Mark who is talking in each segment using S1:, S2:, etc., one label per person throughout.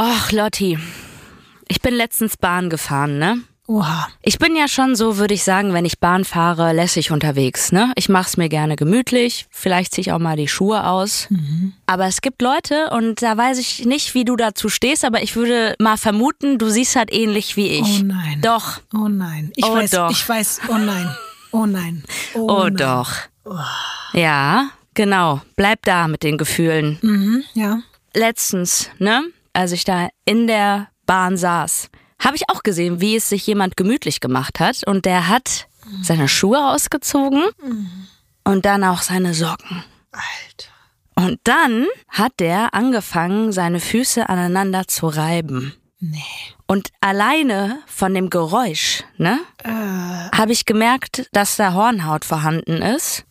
S1: Och, Lotti. Ich bin letztens Bahn gefahren, ne?
S2: Oha.
S1: Ich bin ja schon so, würde ich sagen, wenn ich Bahn fahre, lässig unterwegs, ne? Ich mach's mir gerne gemütlich, vielleicht ziehe ich auch mal die Schuhe aus. Aber es gibt Leute und da weiß ich nicht, wie du dazu stehst, aber ich würde mal vermuten, du siehst halt ähnlich wie ich.
S2: Oh nein.
S1: Doch.
S2: Oh nein. Ich
S1: Oh
S2: weiß,
S1: doch.
S2: ich weiß, oh nein. Oh nein. Oh,
S1: Oh,
S2: nein.
S1: doch. Ja, genau. Bleib da mit den Gefühlen.
S2: Mhm, ja.
S1: letztens, ne, als ich da in der Bahn saß, habe ich auch gesehen, wie es sich jemand gemütlich gemacht hat. Und der hat seine Schuhe ausgezogen und dann auch seine Socken.
S2: Alter.
S1: Und dann hat der angefangen, seine Füße aneinander zu reiben.
S2: Nee.
S1: Und alleine von dem Geräusch, ne,
S2: Äh,
S1: habe ich gemerkt, dass da Hornhaut vorhanden ist.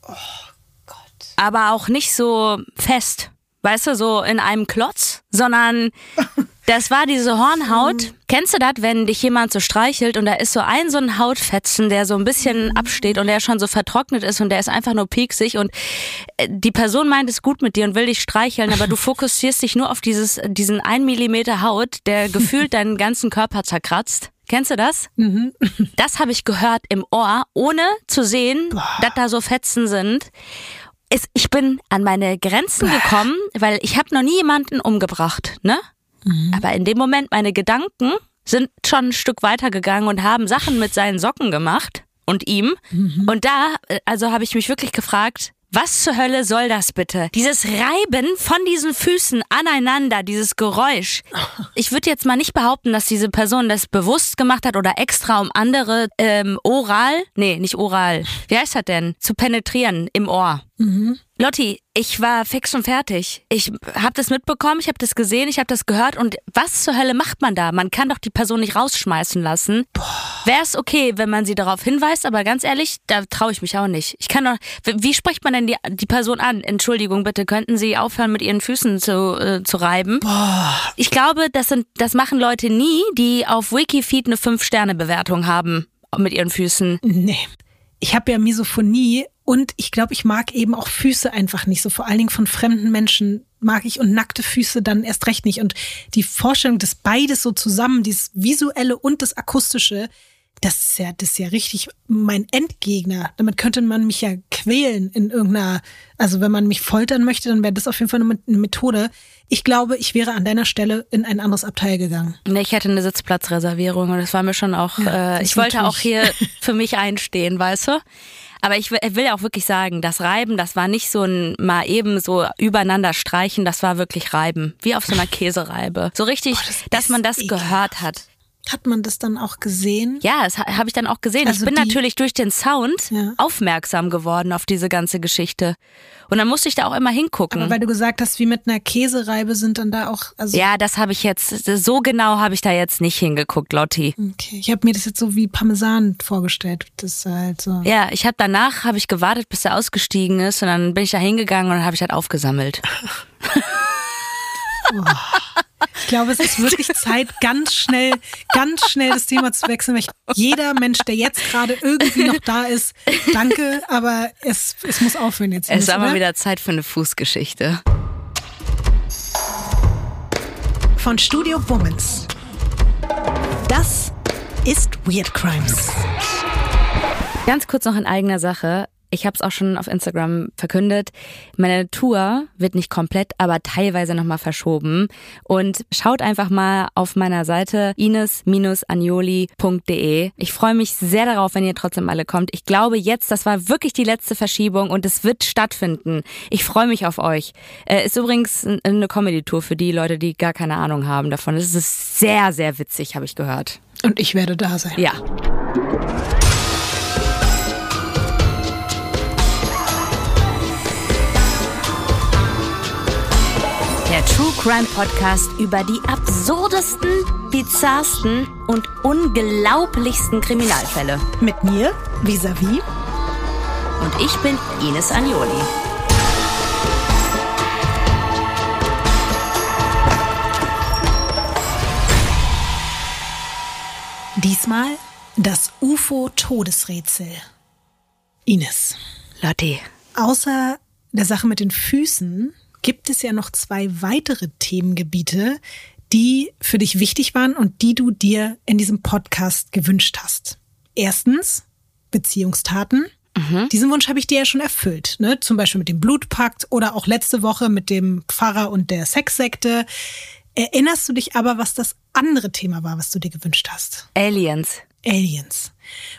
S2: Gott.
S1: aber auch nicht so fest. Weißt du, so in einem Klotz, sondern das war diese Hornhaut. Kennst du das, wenn dich jemand so streichelt und da ist so ein so ein Hautfetzen, der so ein bisschen absteht und der schon so vertrocknet ist und der ist einfach nur pieksig und äh, die Person meint es gut mit dir und will dich streicheln, aber du fokussierst dich nur auf dieses, diesen ein Millimeter Haut, der gefühlt deinen ganzen Körper zerkratzt. Kennst du das? Das habe ich gehört im Ohr, ohne zu sehen, dass da so Fetzen sind. Es, ich bin an meine Grenzen gekommen, weil ich habe noch nie jemanden umgebracht, ne? Aber in dem Moment meine Gedanken sind schon ein Stück weiter gegangen und haben Sachen mit seinen Socken gemacht und ihm. Und da, äh, also habe ich mich wirklich gefragt, was zur Hölle soll das bitte? Dieses Reiben von diesen Füßen aneinander, dieses Geräusch. Ich würde jetzt mal nicht behaupten, dass diese Person das bewusst gemacht hat oder extra, um andere ähm, oral, nee, nicht oral, wie heißt das denn? Zu penetrieren im Ohr. Lotti, ich war fix und fertig. Ich habe das mitbekommen, ich habe das gesehen, ich habe das gehört und was zur Hölle macht man da? Man kann doch die Person nicht rausschmeißen lassen. Wäre es okay, wenn man sie darauf hinweist, aber ganz ehrlich, da traue ich mich auch nicht. Ich kann doch, wie spricht man denn die, die Person an? Entschuldigung, bitte, könnten Sie aufhören, mit Ihren Füßen zu, äh, zu reiben? Ich glaube, das, sind, das machen Leute nie, die auf Wikifeed eine 5-Sterne-Bewertung haben mit ihren Füßen.
S2: Nee. Ich habe ja Misophonie und ich glaube, ich mag eben auch Füße einfach nicht so. Vor allen Dingen von fremden Menschen mag ich und nackte Füße dann erst recht nicht. Und die Vorstellung, dass beides so zusammen, dieses visuelle und das akustische, das ist ja, das ist ja richtig mein Endgegner. Damit könnte man mich ja quälen in irgendeiner, also wenn man mich foltern möchte, dann wäre das auf jeden Fall eine eine Methode. Ich glaube, ich wäre an deiner Stelle in ein anderes Abteil gegangen.
S1: Nee, ich hatte eine Sitzplatzreservierung und das war mir schon auch,
S2: Ja,
S1: äh, ich wollte auch hier für mich einstehen, weißt du? Aber ich will, will ja auch wirklich sagen, das Reiben, das war nicht so ein mal eben so übereinander streichen, das war wirklich Reiben. Wie auf so einer Käsereibe. So richtig,
S2: Oh, das
S1: dass man das
S2: ekelhaft.
S1: gehört hat.
S2: Hat man das dann auch gesehen?
S1: Ja, das ha- habe ich dann auch gesehen.
S2: Also
S1: ich bin
S2: die-
S1: natürlich durch den Sound
S2: Ja.
S1: aufmerksam geworden auf diese ganze Geschichte. Und dann musste ich da auch immer hingucken.
S2: Aber weil du gesagt hast, wie mit einer Käsereibe sind dann da auch, also
S1: ja, das habe ich jetzt, so genau habe ich da jetzt nicht hingeguckt, Lotti.
S2: Okay, ich habe mir das jetzt so wie Parmesan vorgestellt. Das halt so.
S1: Ja, ich habe danach habe ich gewartet, bis er ausgestiegen ist und dann bin ich da hingegangen und dann habe ich halt aufgesammelt.
S2: Ich glaube, es ist wirklich Zeit, ganz schnell, ganz schnell das Thema zu wechseln. Weil ich, jeder Mensch, der jetzt gerade irgendwie noch da ist, danke, aber es, es muss aufhören jetzt.
S1: Es ist aber
S2: oder?
S1: wieder Zeit für eine Fußgeschichte.
S2: Von Studio Womans. Das ist Weird Crimes.
S1: Ganz kurz noch in eigener Sache. Ich habe es auch schon auf Instagram verkündet. Meine Tour wird nicht komplett, aber teilweise nochmal verschoben. Und schaut einfach mal auf meiner Seite ines-anioli.de. Ich freue mich sehr darauf, wenn ihr trotzdem alle kommt. Ich glaube jetzt, das war wirklich die letzte Verschiebung und es wird stattfinden. Ich freue mich auf euch. Äh, ist übrigens eine Comedy-Tour für die Leute, die gar keine Ahnung haben davon. Es ist sehr, sehr witzig, habe ich gehört.
S2: Und ich werde da sein.
S1: Ja. Crime Podcast über die absurdesten, bizarrsten und unglaublichsten Kriminalfälle.
S2: Mit mir, vis-à-vis.
S1: Und ich bin Ines Agnoli.
S2: Diesmal das UFO-Todesrätsel. Ines.
S1: Lotti.
S2: Außer der Sache mit den Füßen gibt es ja noch zwei weitere Themengebiete, die für dich wichtig waren und die du dir in diesem Podcast gewünscht hast. Erstens Beziehungstaten. Mhm. Diesen Wunsch habe ich dir ja schon erfüllt. Ne? Zum Beispiel mit dem Blutpakt oder auch letzte Woche mit dem Pfarrer und der Sexsekte. Erinnerst du dich aber, was das andere Thema war, was du dir gewünscht hast?
S1: Aliens.
S2: Aliens.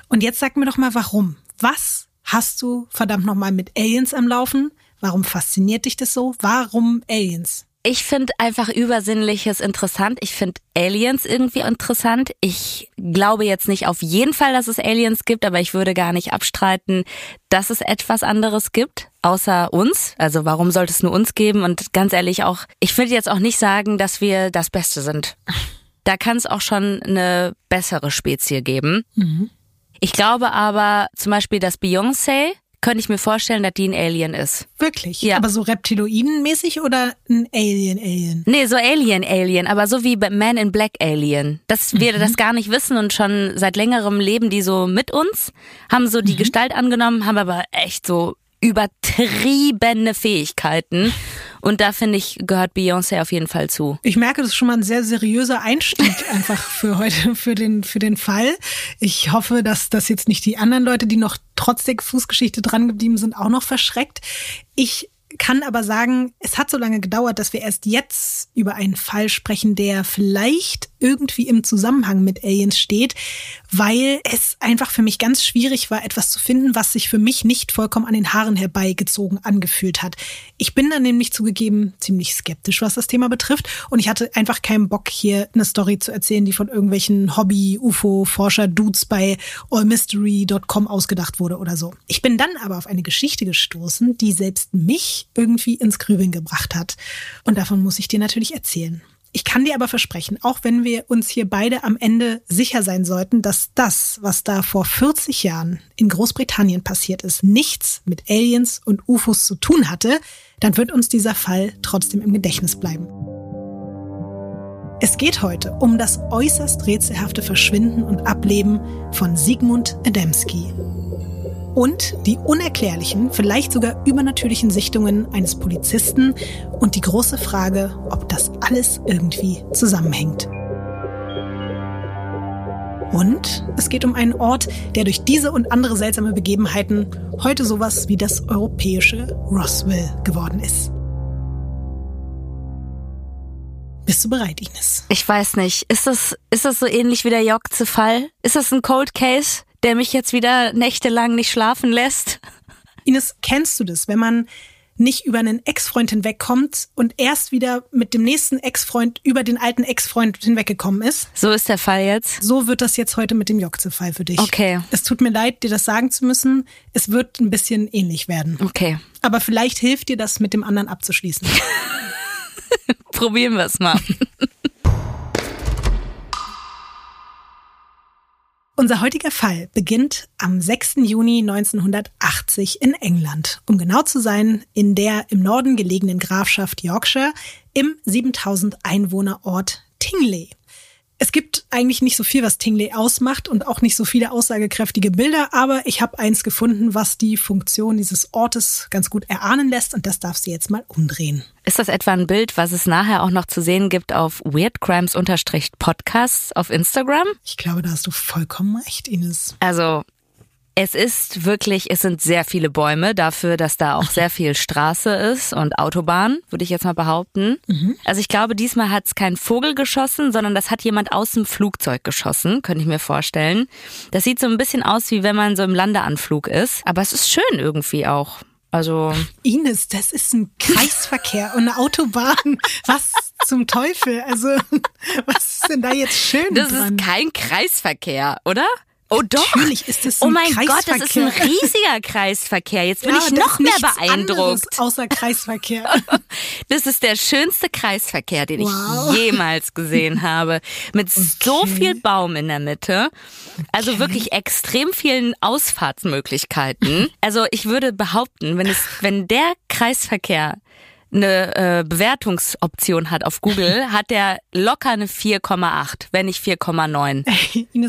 S2: Und jetzt sag mir doch mal, warum? Was hast du verdammt nochmal mit Aliens am Laufen? Warum fasziniert dich das so? Warum Aliens?
S1: Ich finde einfach Übersinnliches interessant. Ich finde Aliens irgendwie interessant. Ich glaube jetzt nicht auf jeden Fall, dass es Aliens gibt, aber ich würde gar nicht abstreiten, dass es etwas anderes gibt, außer uns. Also warum sollte es nur uns geben? Und ganz ehrlich auch, ich würde jetzt auch nicht sagen, dass wir das Beste sind. Da kann es auch schon eine bessere Spezie geben. Mhm. Ich glaube aber zum Beispiel, dass Beyoncé könnte ich mir vorstellen, dass die ein Alien ist.
S2: Wirklich? Ja. Aber so Reptiloiden-mäßig oder ein Alien-Alien?
S1: Nee, so Alien-Alien, aber so wie Man in Black Alien. Dass wir mhm. das gar nicht wissen und schon seit längerem leben die so mit uns, haben so die mhm. Gestalt angenommen, haben aber echt so übertriebene Fähigkeiten. Und da finde ich, gehört Beyoncé auf jeden Fall zu.
S2: Ich merke, das ist schon mal ein sehr seriöser Einstieg einfach für heute, für den, für den Fall. Ich hoffe, dass das jetzt nicht die anderen Leute, die noch trotz der Fußgeschichte dran geblieben sind, auch noch verschreckt. Ich kann aber sagen, es hat so lange gedauert, dass wir erst jetzt über einen Fall sprechen, der vielleicht irgendwie im Zusammenhang mit Aliens steht, weil es einfach für mich ganz schwierig war, etwas zu finden, was sich für mich nicht vollkommen an den Haaren herbeigezogen angefühlt hat. Ich bin dann nämlich zugegeben ziemlich skeptisch, was das Thema betrifft und ich hatte einfach keinen Bock, hier eine Story zu erzählen, die von irgendwelchen Hobby-UFO-Forscher-Dudes bei allmystery.com ausgedacht wurde oder so. Ich bin dann aber auf eine Geschichte gestoßen, die selbst mich irgendwie ins Grübeln gebracht hat. Und davon muss ich dir natürlich erzählen. Ich kann dir aber versprechen, auch wenn wir uns hier beide am Ende sicher sein sollten, dass das, was da vor 40 Jahren in Großbritannien passiert ist, nichts mit Aliens und UFOs zu tun hatte, dann wird uns dieser Fall trotzdem im Gedächtnis bleiben. Es geht heute um das äußerst rätselhafte Verschwinden und Ableben von Sigmund Adamski, und die unerklärlichen, vielleicht sogar übernatürlichen Sichtungen eines Polizisten und die große Frage, ob das alles irgendwie zusammenhängt. Und es geht um einen Ort, der durch diese und andere seltsame Begebenheiten heute sowas wie das europäische Roswell geworden ist. Bist du bereit, Ines?
S1: Ich weiß nicht. Ist das, ist das so ähnlich wie der Jokze-Fall? Ist das ein Cold Case? Der mich jetzt wieder nächtelang nicht schlafen lässt.
S2: Ines, kennst du das, wenn man nicht über einen Ex-Freund hinwegkommt und erst wieder mit dem nächsten Ex-Freund über den alten Ex-Freund hinweggekommen ist?
S1: So ist der Fall jetzt.
S2: So wird das jetzt heute mit dem Jokze-Fall für dich.
S1: Okay.
S2: Es tut mir leid, dir das sagen zu müssen. Es wird ein bisschen ähnlich werden.
S1: Okay.
S2: Aber vielleicht hilft dir das, mit dem anderen abzuschließen.
S1: Probieren wir es mal.
S2: Unser heutiger Fall beginnt am 6. Juni 1980 in England, um genau zu sein, in der im Norden gelegenen Grafschaft Yorkshire im 7000 Einwohnerort Tingley. Es gibt eigentlich nicht so viel, was Tingley ausmacht und auch nicht so viele aussagekräftige Bilder, aber ich habe eins gefunden, was die Funktion dieses Ortes ganz gut erahnen lässt und das darf sie jetzt mal umdrehen.
S1: Ist das etwa ein Bild, was es nachher auch noch zu sehen gibt auf weirdcrimes-podcasts auf Instagram?
S2: Ich glaube, da hast du vollkommen recht, Ines.
S1: Also es ist wirklich, es sind sehr viele Bäume dafür, dass da auch sehr viel Straße ist und Autobahn, würde ich jetzt mal behaupten. Mhm. Also ich glaube, diesmal hat es kein Vogel geschossen, sondern das hat jemand aus dem Flugzeug geschossen, könnte ich mir vorstellen. Das sieht so ein bisschen aus, wie wenn man so im Landeanflug ist. Aber es ist schön irgendwie auch. Also.
S2: Ines, das ist ein Kreisverkehr und eine Autobahn. Was zum Teufel? Also, was ist denn da jetzt schön?
S1: Das
S2: dran?
S1: ist kein Kreisverkehr, oder? Oh doch.
S2: Natürlich ist
S1: ein Oh mein Gott, das ist ein riesiger Kreisverkehr. Jetzt bin ja, ich noch mehr beeindruckt.
S2: Außer Kreisverkehr.
S1: Das ist der schönste Kreisverkehr, den wow. ich jemals gesehen habe. Mit okay. so viel Baum in der Mitte. Also okay. wirklich extrem vielen Ausfahrtsmöglichkeiten. Also ich würde behaupten, wenn es, wenn der Kreisverkehr eine äh, Bewertungsoption hat auf Google, hat der locker eine 4,8, wenn nicht 4,9.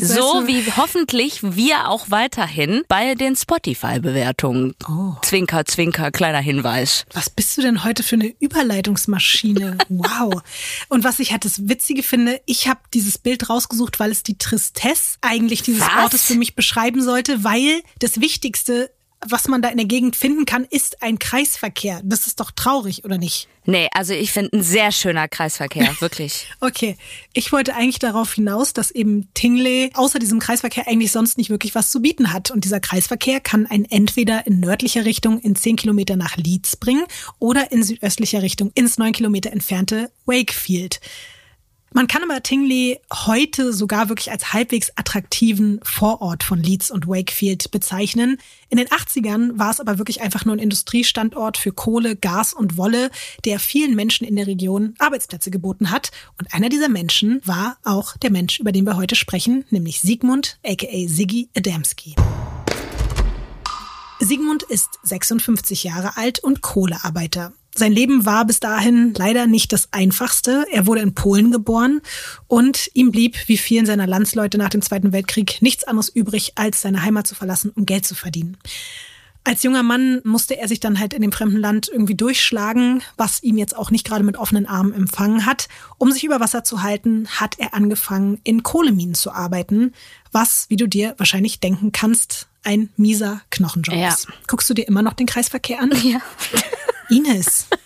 S1: so wie hoffentlich wir auch weiterhin bei den Spotify-Bewertungen. Oh. Zwinker, zwinker, kleiner Hinweis.
S2: Was bist du denn heute für eine Überleitungsmaschine? wow. Und was ich halt das Witzige finde, ich habe dieses Bild rausgesucht, weil es die Tristesse eigentlich dieses was? Ortes für mich beschreiben sollte, weil das Wichtigste was man da in der Gegend finden kann, ist ein Kreisverkehr. Das ist doch traurig, oder nicht?
S1: Nee, also ich finde ein sehr schöner Kreisverkehr, wirklich.
S2: okay. Ich wollte eigentlich darauf hinaus, dass eben Tingley außer diesem Kreisverkehr eigentlich sonst nicht wirklich was zu bieten hat. Und dieser Kreisverkehr kann einen entweder in nördlicher Richtung in 10 Kilometer nach Leeds bringen oder in südöstlicher Richtung ins 9 Kilometer entfernte Wakefield. Man kann aber Tingley heute sogar wirklich als halbwegs attraktiven Vorort von Leeds und Wakefield bezeichnen. In den 80ern war es aber wirklich einfach nur ein Industriestandort für Kohle, Gas und Wolle, der vielen Menschen in der Region Arbeitsplätze geboten hat. Und einer dieser Menschen war auch der Mensch, über den wir heute sprechen, nämlich Sigmund, aka Siggy Adamski. Sigmund ist 56 Jahre alt und Kohlearbeiter. Sein Leben war bis dahin leider nicht das einfachste. Er wurde in Polen geboren und ihm blieb, wie vielen seiner Landsleute nach dem Zweiten Weltkrieg, nichts anderes übrig, als seine Heimat zu verlassen, um Geld zu verdienen. Als junger Mann musste er sich dann halt in dem fremden Land irgendwie durchschlagen, was ihn jetzt auch nicht gerade mit offenen Armen empfangen hat. Um sich über Wasser zu halten, hat er angefangen, in Kohleminen zu arbeiten, was, wie du dir wahrscheinlich denken kannst, ein mieser Knochenjob ja. ist. Guckst du dir immer noch den Kreisverkehr an?
S1: Ja.
S2: Ines.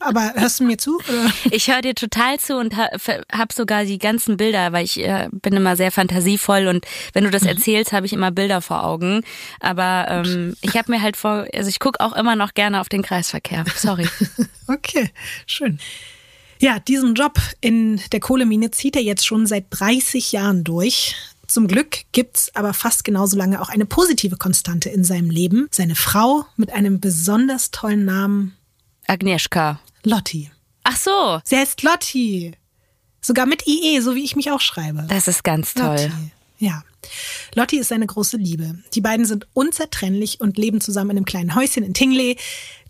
S2: Aber hörst du mir zu? Oder?
S1: Ich höre dir total zu und habe sogar die ganzen Bilder, weil ich äh, bin immer sehr fantasievoll und wenn du das mhm. erzählst, habe ich immer Bilder vor Augen. Aber ähm, ich habe mir halt vor, also ich gucke auch immer noch gerne auf den Kreisverkehr. Sorry.
S2: okay, schön. Ja, diesen Job in der Kohlemine zieht er jetzt schon seit 30 Jahren durch. Zum Glück gibt's aber fast genauso lange auch eine positive Konstante in seinem Leben. Seine Frau mit einem besonders tollen Namen.
S1: Agnieszka.
S2: Lotti.
S1: Ach so.
S2: Sie heißt Lotti. Sogar mit IE, so wie ich mich auch schreibe.
S1: Das ist ganz toll. Lotti.
S2: Ja. Lotti ist seine große Liebe. Die beiden sind unzertrennlich und leben zusammen in einem kleinen Häuschen in Tingley.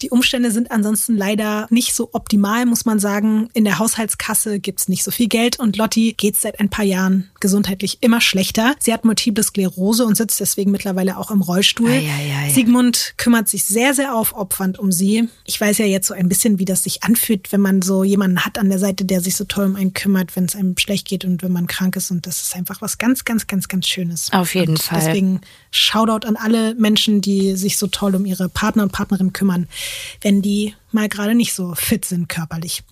S2: Die Umstände sind ansonsten leider nicht so optimal, muss man sagen. In der Haushaltskasse gibt's nicht so viel Geld und Lotti geht seit ein paar Jahren gesundheitlich immer schlechter. Sie hat multiple Sklerose und sitzt deswegen mittlerweile auch im Rollstuhl. Ei, ei, ei. Sigmund kümmert sich sehr, sehr aufopfernd um sie. Ich weiß ja jetzt so ein bisschen, wie das sich anfühlt, wenn man so jemanden hat an der Seite, der sich so toll um einen kümmert, wenn es einem schlecht geht und wenn man krank ist. Und das ist einfach was ganz, ganz, ganz, ganz Schönes.
S1: Auf jeden
S2: und
S1: Fall.
S2: Deswegen Shoutout an alle Menschen, die sich so toll um ihre Partner und Partnerin kümmern wenn die mal gerade nicht so fit sind körperlich.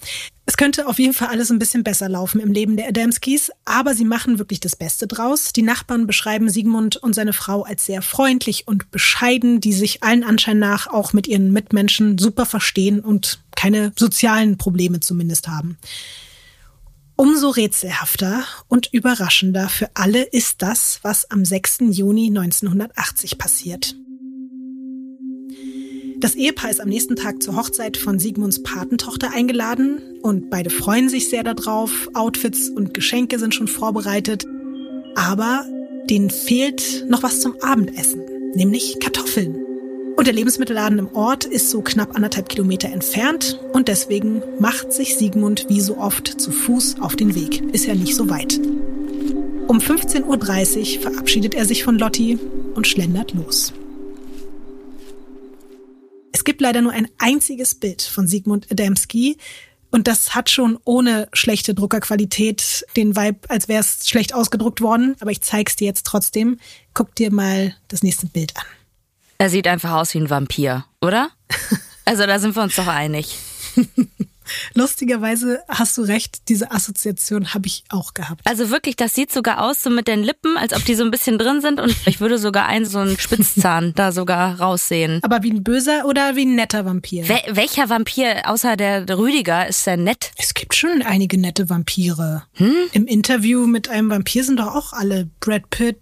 S2: Es könnte auf jeden Fall alles ein bisschen besser laufen im Leben der Adamskis, aber sie machen wirklich das Beste draus. Die Nachbarn beschreiben Sigmund und seine Frau als sehr freundlich und bescheiden, die sich allen Anschein nach auch mit ihren Mitmenschen super verstehen und keine sozialen Probleme zumindest haben. Umso rätselhafter und überraschender für alle ist das, was am 6. Juni 1980 passiert. Das Ehepaar ist am nächsten Tag zur Hochzeit von Sigmunds Patentochter eingeladen und beide freuen sich sehr darauf. Outfits und Geschenke sind schon vorbereitet. Aber denen fehlt noch was zum Abendessen, nämlich Kartoffeln. Und der Lebensmittelladen im Ort ist so knapp anderthalb Kilometer entfernt und deswegen macht sich Sigmund wie so oft zu Fuß auf den Weg. Ist ja nicht so weit. Um 15.30 Uhr verabschiedet er sich von Lotti und schlendert los. Es gibt leider nur ein einziges Bild von Sigmund Adamski. Und das hat schon ohne schlechte Druckerqualität den Vibe, als wäre es schlecht ausgedruckt worden. Aber ich zeig's dir jetzt trotzdem. Guck dir mal das nächste Bild an.
S1: Er sieht einfach aus wie ein Vampir, oder? Also da sind wir uns doch einig.
S2: Lustigerweise hast du recht, diese Assoziation habe ich auch gehabt.
S1: Also wirklich, das sieht sogar aus so mit den Lippen, als ob die so ein bisschen drin sind und ich würde sogar einen so einen Spitzzahn da sogar raussehen.
S2: Aber wie ein böser oder wie ein netter Vampir?
S1: Wel welcher Vampir außer der Rüdiger ist denn nett?
S2: Es gibt schon einige nette Vampire. Hm? Im Interview mit einem Vampir sind doch auch alle Brad Pitt,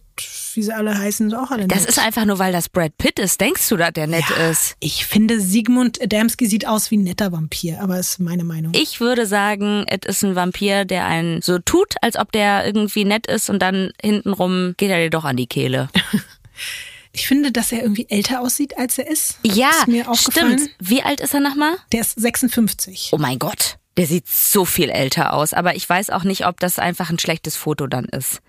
S2: wie sie alle heißen, sind auch alle nett.
S1: Das ist einfach nur, weil das Brad Pitt ist. Denkst du, dass der nett ja, ist?
S2: Ich finde, Sigmund Adamski sieht aus wie ein netter Vampir, aber ist meine Meinung.
S1: Ich würde sagen, es ist ein Vampir, der einen so tut, als ob der irgendwie nett ist und dann hintenrum geht er dir doch an die Kehle.
S2: Ich finde, dass er irgendwie älter aussieht, als er ist.
S1: Ja,
S2: ist mir aufgefallen.
S1: stimmt. Wie alt ist er nochmal?
S2: Der ist 56.
S1: Oh mein Gott. Der sieht so viel älter aus, aber ich weiß auch nicht, ob das einfach ein schlechtes Foto dann ist.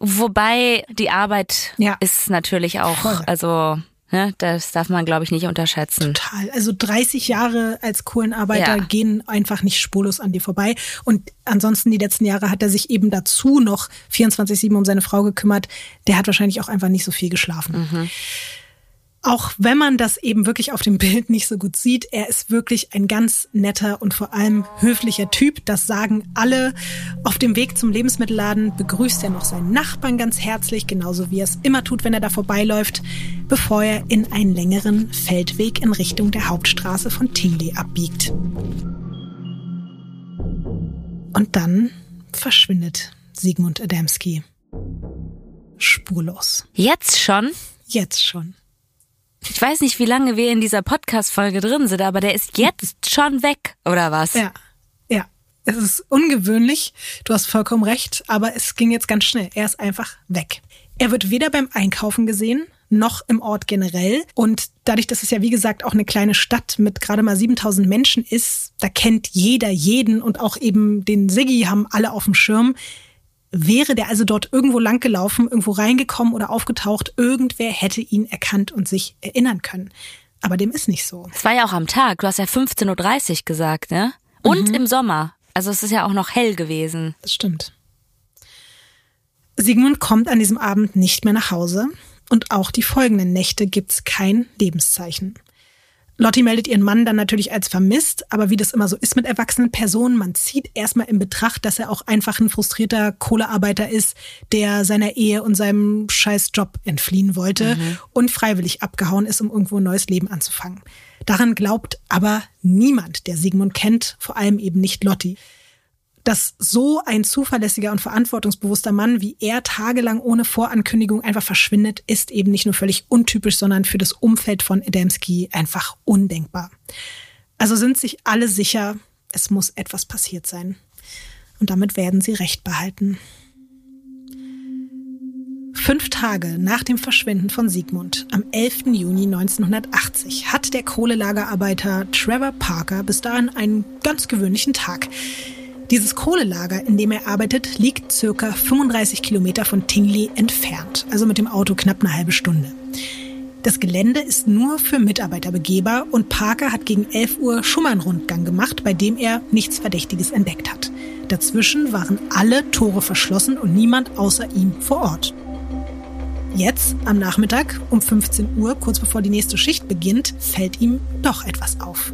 S1: Wobei die Arbeit
S2: Ja.
S1: ist natürlich auch,
S2: Voll.
S1: also ne, das darf man glaube ich nicht unterschätzen.
S2: Total. Also 30 Jahre als Kohlenarbeiter
S1: Ja.
S2: gehen einfach nicht spurlos an dir vorbei. Und ansonsten die letzten Jahre hat er sich eben dazu noch 24-7 um seine Frau gekümmert. Der hat wahrscheinlich auch einfach nicht so viel geschlafen. Auch wenn man das eben wirklich auf dem Bild nicht so gut sieht, er ist wirklich ein ganz netter und vor allem höflicher Typ. Das sagen alle. Auf dem Weg zum Lebensmittelladen begrüßt er noch seinen Nachbarn ganz herzlich, genauso wie er es immer tut, wenn er da vorbeiläuft, bevor er in einen längeren Feldweg in Richtung der Hauptstraße von Tingley abbiegt. Und dann verschwindet Sigmund Adamski. Spurlos.
S1: Jetzt schon?
S2: Jetzt schon.
S1: Ich weiß nicht, wie lange wir in dieser Podcast-Folge drin sind, aber der ist jetzt schon weg, oder was?
S2: Ja, ja. Es ist ungewöhnlich. Du hast vollkommen recht, aber es ging jetzt ganz schnell. Er ist einfach weg. Er wird weder beim Einkaufen gesehen, noch im Ort generell. Und dadurch, dass es ja, wie gesagt, auch eine kleine Stadt mit gerade mal 7000 Menschen ist, da kennt jeder jeden und auch eben den Siggi haben alle auf dem Schirm. Wäre der also dort irgendwo langgelaufen, irgendwo reingekommen oder aufgetaucht, irgendwer hätte ihn erkannt und sich erinnern können. Aber dem ist nicht so.
S1: Es war ja auch am Tag. Du hast ja 15.30 Uhr gesagt, ne? Und
S2: Mhm.
S1: im Sommer. Also es ist ja auch noch hell gewesen.
S2: Das stimmt. Sigmund kommt an diesem Abend nicht mehr nach Hause und auch die folgenden Nächte gibt's kein Lebenszeichen. Lotti meldet ihren Mann dann natürlich als vermisst, aber wie das immer so ist mit erwachsenen Personen, man zieht erstmal in Betracht, dass er auch einfach ein frustrierter Kohlearbeiter ist, der seiner Ehe und seinem scheiß Job entfliehen wollte und freiwillig abgehauen ist, um irgendwo ein neues Leben anzufangen. Daran glaubt aber niemand, der Sigmund kennt, vor allem eben nicht Lotti dass so ein zuverlässiger und verantwortungsbewusster Mann wie er tagelang ohne Vorankündigung einfach verschwindet, ist eben nicht nur völlig untypisch, sondern für das Umfeld von Adamski einfach undenkbar. Also sind sich alle sicher, es muss etwas passiert sein. Und damit werden sie Recht behalten. Fünf Tage nach dem Verschwinden von Sigmund, am 11. Juni 1980, hat der Kohlelagerarbeiter Trevor Parker bis dahin einen ganz gewöhnlichen Tag. Dieses Kohlelager, in dem er arbeitet, liegt circa 35 Kilometer von Tingley entfernt, also mit dem Auto knapp eine halbe Stunde. Das Gelände ist nur für Mitarbeiter begehbar und Parker hat gegen 11 Uhr schon mal einen Rundgang gemacht, bei dem er nichts Verdächtiges entdeckt hat. Dazwischen waren alle Tore verschlossen und niemand außer ihm vor Ort. Jetzt, am Nachmittag um 15 Uhr, kurz bevor die nächste Schicht beginnt, fällt ihm doch etwas auf.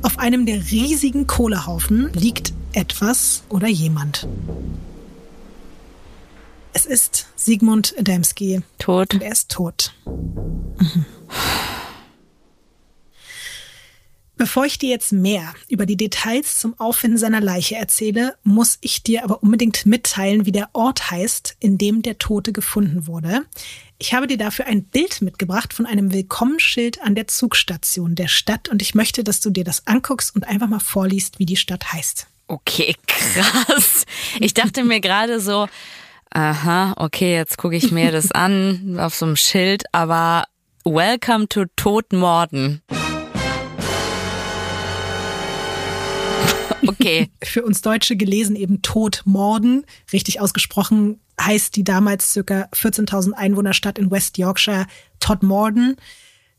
S2: Auf einem der riesigen Kohlehaufen liegt etwas oder jemand. Es ist Sigmund Adamski
S1: Tot.
S2: und er ist tot. Mhm. Bevor ich dir jetzt mehr über die Details zum Auffinden seiner Leiche erzähle, muss ich dir aber unbedingt mitteilen, wie der Ort heißt, in dem der Tote gefunden wurde. Ich habe dir dafür ein Bild mitgebracht von einem Willkommensschild an der Zugstation der Stadt und ich möchte, dass du dir das anguckst und einfach mal vorliest, wie die Stadt heißt.
S1: Okay, krass. Ich dachte mir gerade so, aha, okay, jetzt gucke ich mir das an auf so einem Schild, aber Welcome to Todmorden. Okay,
S2: für uns Deutsche gelesen eben Todmorden. Richtig ausgesprochen heißt die damals circa 14.000 Einwohnerstadt in West Yorkshire Todmorden.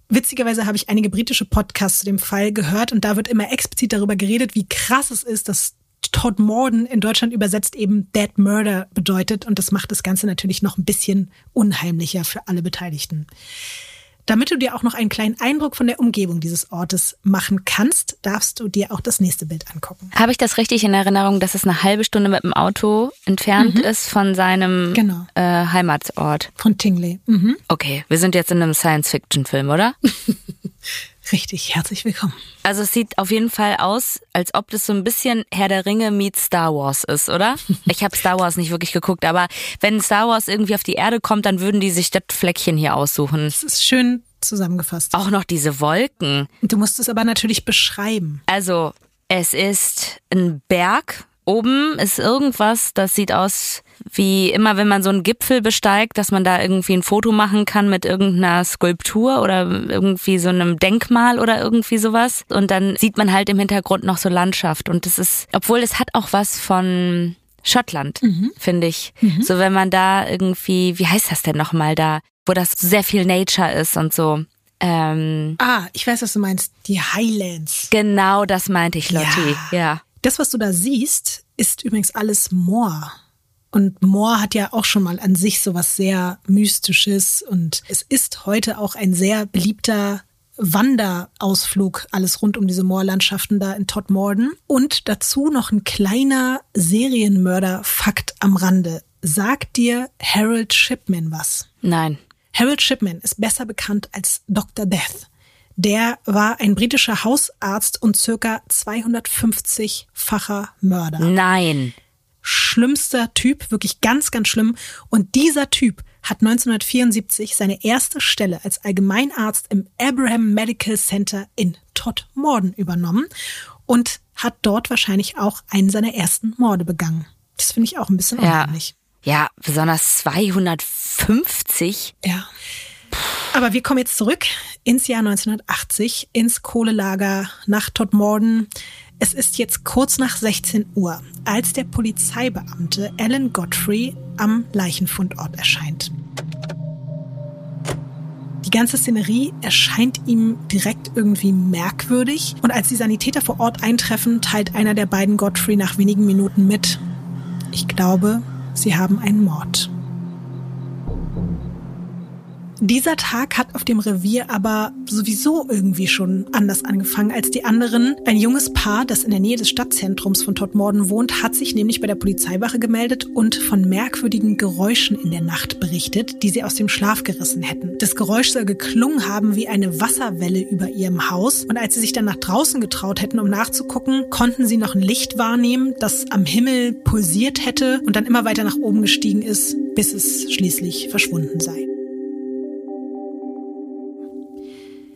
S2: Witzigerweise habe ich einige britische Podcasts zu dem Fall gehört und da wird immer explizit darüber geredet, wie krass es ist, dass Todmorden in Deutschland übersetzt eben Dead Murder bedeutet und das macht das Ganze natürlich noch ein bisschen unheimlicher für alle Beteiligten. Damit du dir auch noch einen kleinen Eindruck von der Umgebung dieses Ortes machen kannst, darfst du dir auch das nächste Bild angucken.
S1: habe ich das richtig in Erinnerung, dass es eine halbe Stunde mit dem Auto entfernt ist von seinem
S2: Genau.
S1: äh, Heimatsort?
S2: Von Tingley. Mhm.
S1: Okay, wir sind jetzt in einem Science-Fiction-Film, oder?
S2: Richtig, herzlich willkommen.
S1: Also es sieht auf jeden Fall aus, als ob das so ein bisschen Herr der Ringe meets Star Wars ist, oder? Ich habe Star Wars nicht wirklich geguckt, aber wenn Star Wars irgendwie auf die Erde kommt, dann würden die sich das Fleckchen hier aussuchen.
S2: Das ist schön zusammengefasst.
S1: Auch noch diese Wolken.
S2: Du musst es aber natürlich beschreiben.
S1: Also es ist ein Berg Oben ist irgendwas, das sieht aus wie immer, wenn man so einen Gipfel besteigt, dass man da irgendwie ein Foto machen kann mit irgendeiner Skulptur oder irgendwie so einem Denkmal oder irgendwie sowas. Und dann sieht man halt im Hintergrund noch so Landschaft. Und das ist, obwohl es hat auch was von Schottland, mhm. finde ich. Mhm. So wenn man da irgendwie, wie heißt das denn nochmal da, wo das sehr viel Nature ist und so.
S2: Ähm, ah, ich weiß, was du meinst. Die Highlands.
S1: Genau, das meinte ich, Lotti. Ja. ja.
S2: Das, was du da siehst, ist übrigens alles Moor. Und Moor hat ja auch schon mal an sich so was sehr Mystisches und es ist heute auch ein sehr beliebter Wanderausflug, alles rund um diese Moorlandschaften da in Todmorden. Und dazu noch ein kleiner Serienmörder-Fakt am Rande. Sagt dir Harold Shipman was?
S1: Nein.
S2: Harold Shipman ist besser bekannt als Dr. Death. Der war ein britischer Hausarzt und circa 250-facher Mörder.
S1: Nein.
S2: Schlimmster Typ, wirklich ganz, ganz schlimm. Und dieser Typ hat 1974 seine erste Stelle als Allgemeinarzt im Abraham Medical Center in Todmorden übernommen und hat dort wahrscheinlich auch einen seiner ersten Morde begangen. Das finde ich auch ein bisschen
S1: ja. Ja, besonders 250.
S2: Ja. Aber wir kommen jetzt zurück ins Jahr 1980, ins Kohlelager nach Todmorden. Es ist jetzt kurz nach 16 Uhr, als der Polizeibeamte Alan Godfrey am Leichenfundort erscheint. Die ganze Szenerie erscheint ihm direkt irgendwie merkwürdig und als die Sanitäter vor Ort eintreffen, teilt einer der beiden Godfrey nach wenigen Minuten mit, ich glaube, sie haben einen Mord. Dieser Tag hat auf dem Revier aber sowieso irgendwie schon anders angefangen als die anderen. Ein junges Paar, das in der Nähe des Stadtzentrums von Todmorden wohnt, hat sich nämlich bei der Polizeiwache gemeldet und von merkwürdigen Geräuschen in der Nacht berichtet, die sie aus dem Schlaf gerissen hätten. Das Geräusch soll geklungen haben wie eine Wasserwelle über ihrem Haus und als sie sich dann nach draußen getraut hätten, um nachzugucken, konnten sie noch ein Licht wahrnehmen, das am Himmel pulsiert hätte und dann immer weiter nach oben gestiegen ist, bis es schließlich verschwunden sei.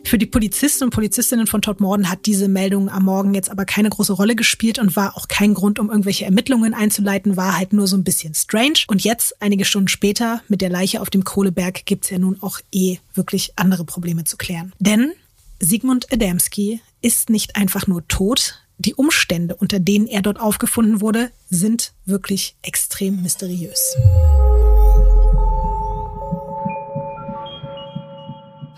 S2: Für die Polizisten und Polizistinnen von Todmorden hat diese Meldung am Morgen jetzt aber keine große Rolle gespielt und war auch kein Grund, um irgendwelche Ermittlungen einzuleiten, war halt nur so ein bisschen strange. Und jetzt, einige Stunden später, mit der Leiche auf dem Kohleberg, gibt's ja nun auch eh wirklich andere Probleme zu klären. Denn Sigmund Adamski ist nicht einfach nur tot, die Umstände, unter denen er dort aufgefunden wurde, sind wirklich extrem mysteriös.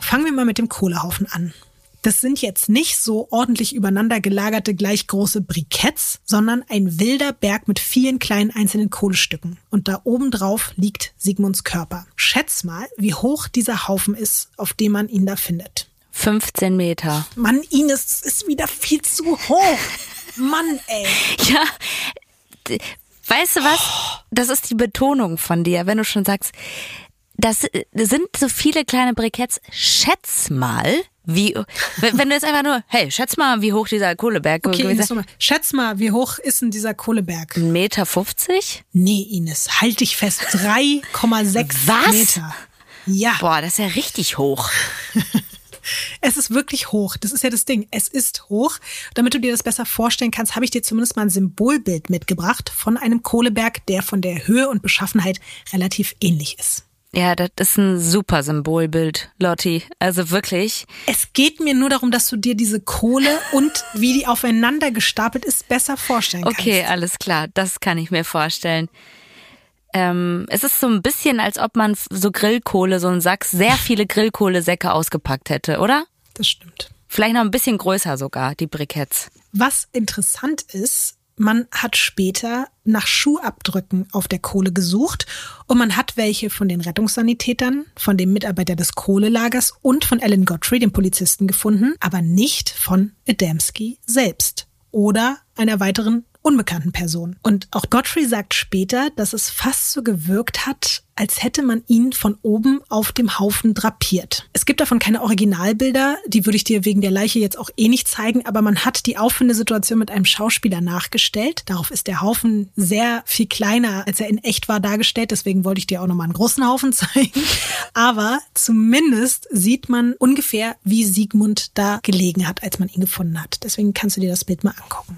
S2: Fangen wir mal mit dem Kohlehaufen an. Das sind jetzt nicht so ordentlich übereinander gelagerte gleich große Briketts, sondern ein wilder Berg mit vielen kleinen einzelnen Kohlestücken. Und da oben drauf liegt Sigmunds Körper. Schätz mal, wie hoch dieser Haufen ist, auf dem man ihn da findet.
S1: 15 Meter.
S2: Mann, Ines, das ist wieder viel zu hoch. Mann, ey.
S1: Ja, weißt du was? Das ist die Betonung von dir, wenn du schon sagst, das äh, sind so viele kleine Briketts. Schätz mal, wie, wenn du jetzt einfach nur, hey, schätz mal, wie hoch dieser Kohleberg
S2: okay, Ines, mal. Schätz mal, wie hoch ist denn dieser Kohleberg?
S1: Ein Meter 50?
S2: Nee, Ines, halt dich fest. 3,6 Meter. Ja.
S1: Boah, das ist ja richtig hoch.
S2: Es ist wirklich hoch. Das ist ja das Ding. Es ist hoch. Damit du dir das besser vorstellen kannst, habe ich dir zumindest mal ein Symbolbild mitgebracht von einem Kohleberg, der von der Höhe und Beschaffenheit relativ ähnlich ist.
S1: Ja, das ist ein super Symbolbild, Lotti. Also wirklich.
S2: Es geht mir nur darum, dass du dir diese Kohle und wie die aufeinander gestapelt ist, besser vorstellen
S1: kannst. Okay, alles klar. Das kann ich mir vorstellen. Ähm, es ist so ein bisschen, als ob man so Grillkohle, so einen Sack, sehr viele Grillkohlesäcke ausgepackt hätte, oder?
S2: Das stimmt.
S1: Vielleicht noch ein bisschen größer sogar, die Briketts.
S2: Was interessant ist, man hat später nach Schuhabdrücken auf der Kohle gesucht und man hat welche von den Rettungssanitätern, von dem Mitarbeiter des Kohlelagers und von Alan Godfrey, dem Polizisten, gefunden, aber nicht von Adamski selbst oder einer weiteren unbekannten Person. Und auch Godfrey sagt später, dass es fast so gewirkt hat, als hätte man ihn von oben auf dem Haufen drapiert. Es gibt davon keine Originalbilder, die würde ich dir wegen der Leiche jetzt auch eh nicht zeigen, aber man hat die Auffindesituation mit einem Schauspieler nachgestellt. Darauf ist der Haufen sehr viel kleiner, als er in echt war dargestellt, deswegen wollte ich dir auch nochmal einen großen Haufen zeigen. Aber zumindest sieht man ungefähr, wie Siegmund da gelegen hat, als man ihn gefunden hat. Deswegen kannst du dir das Bild mal angucken.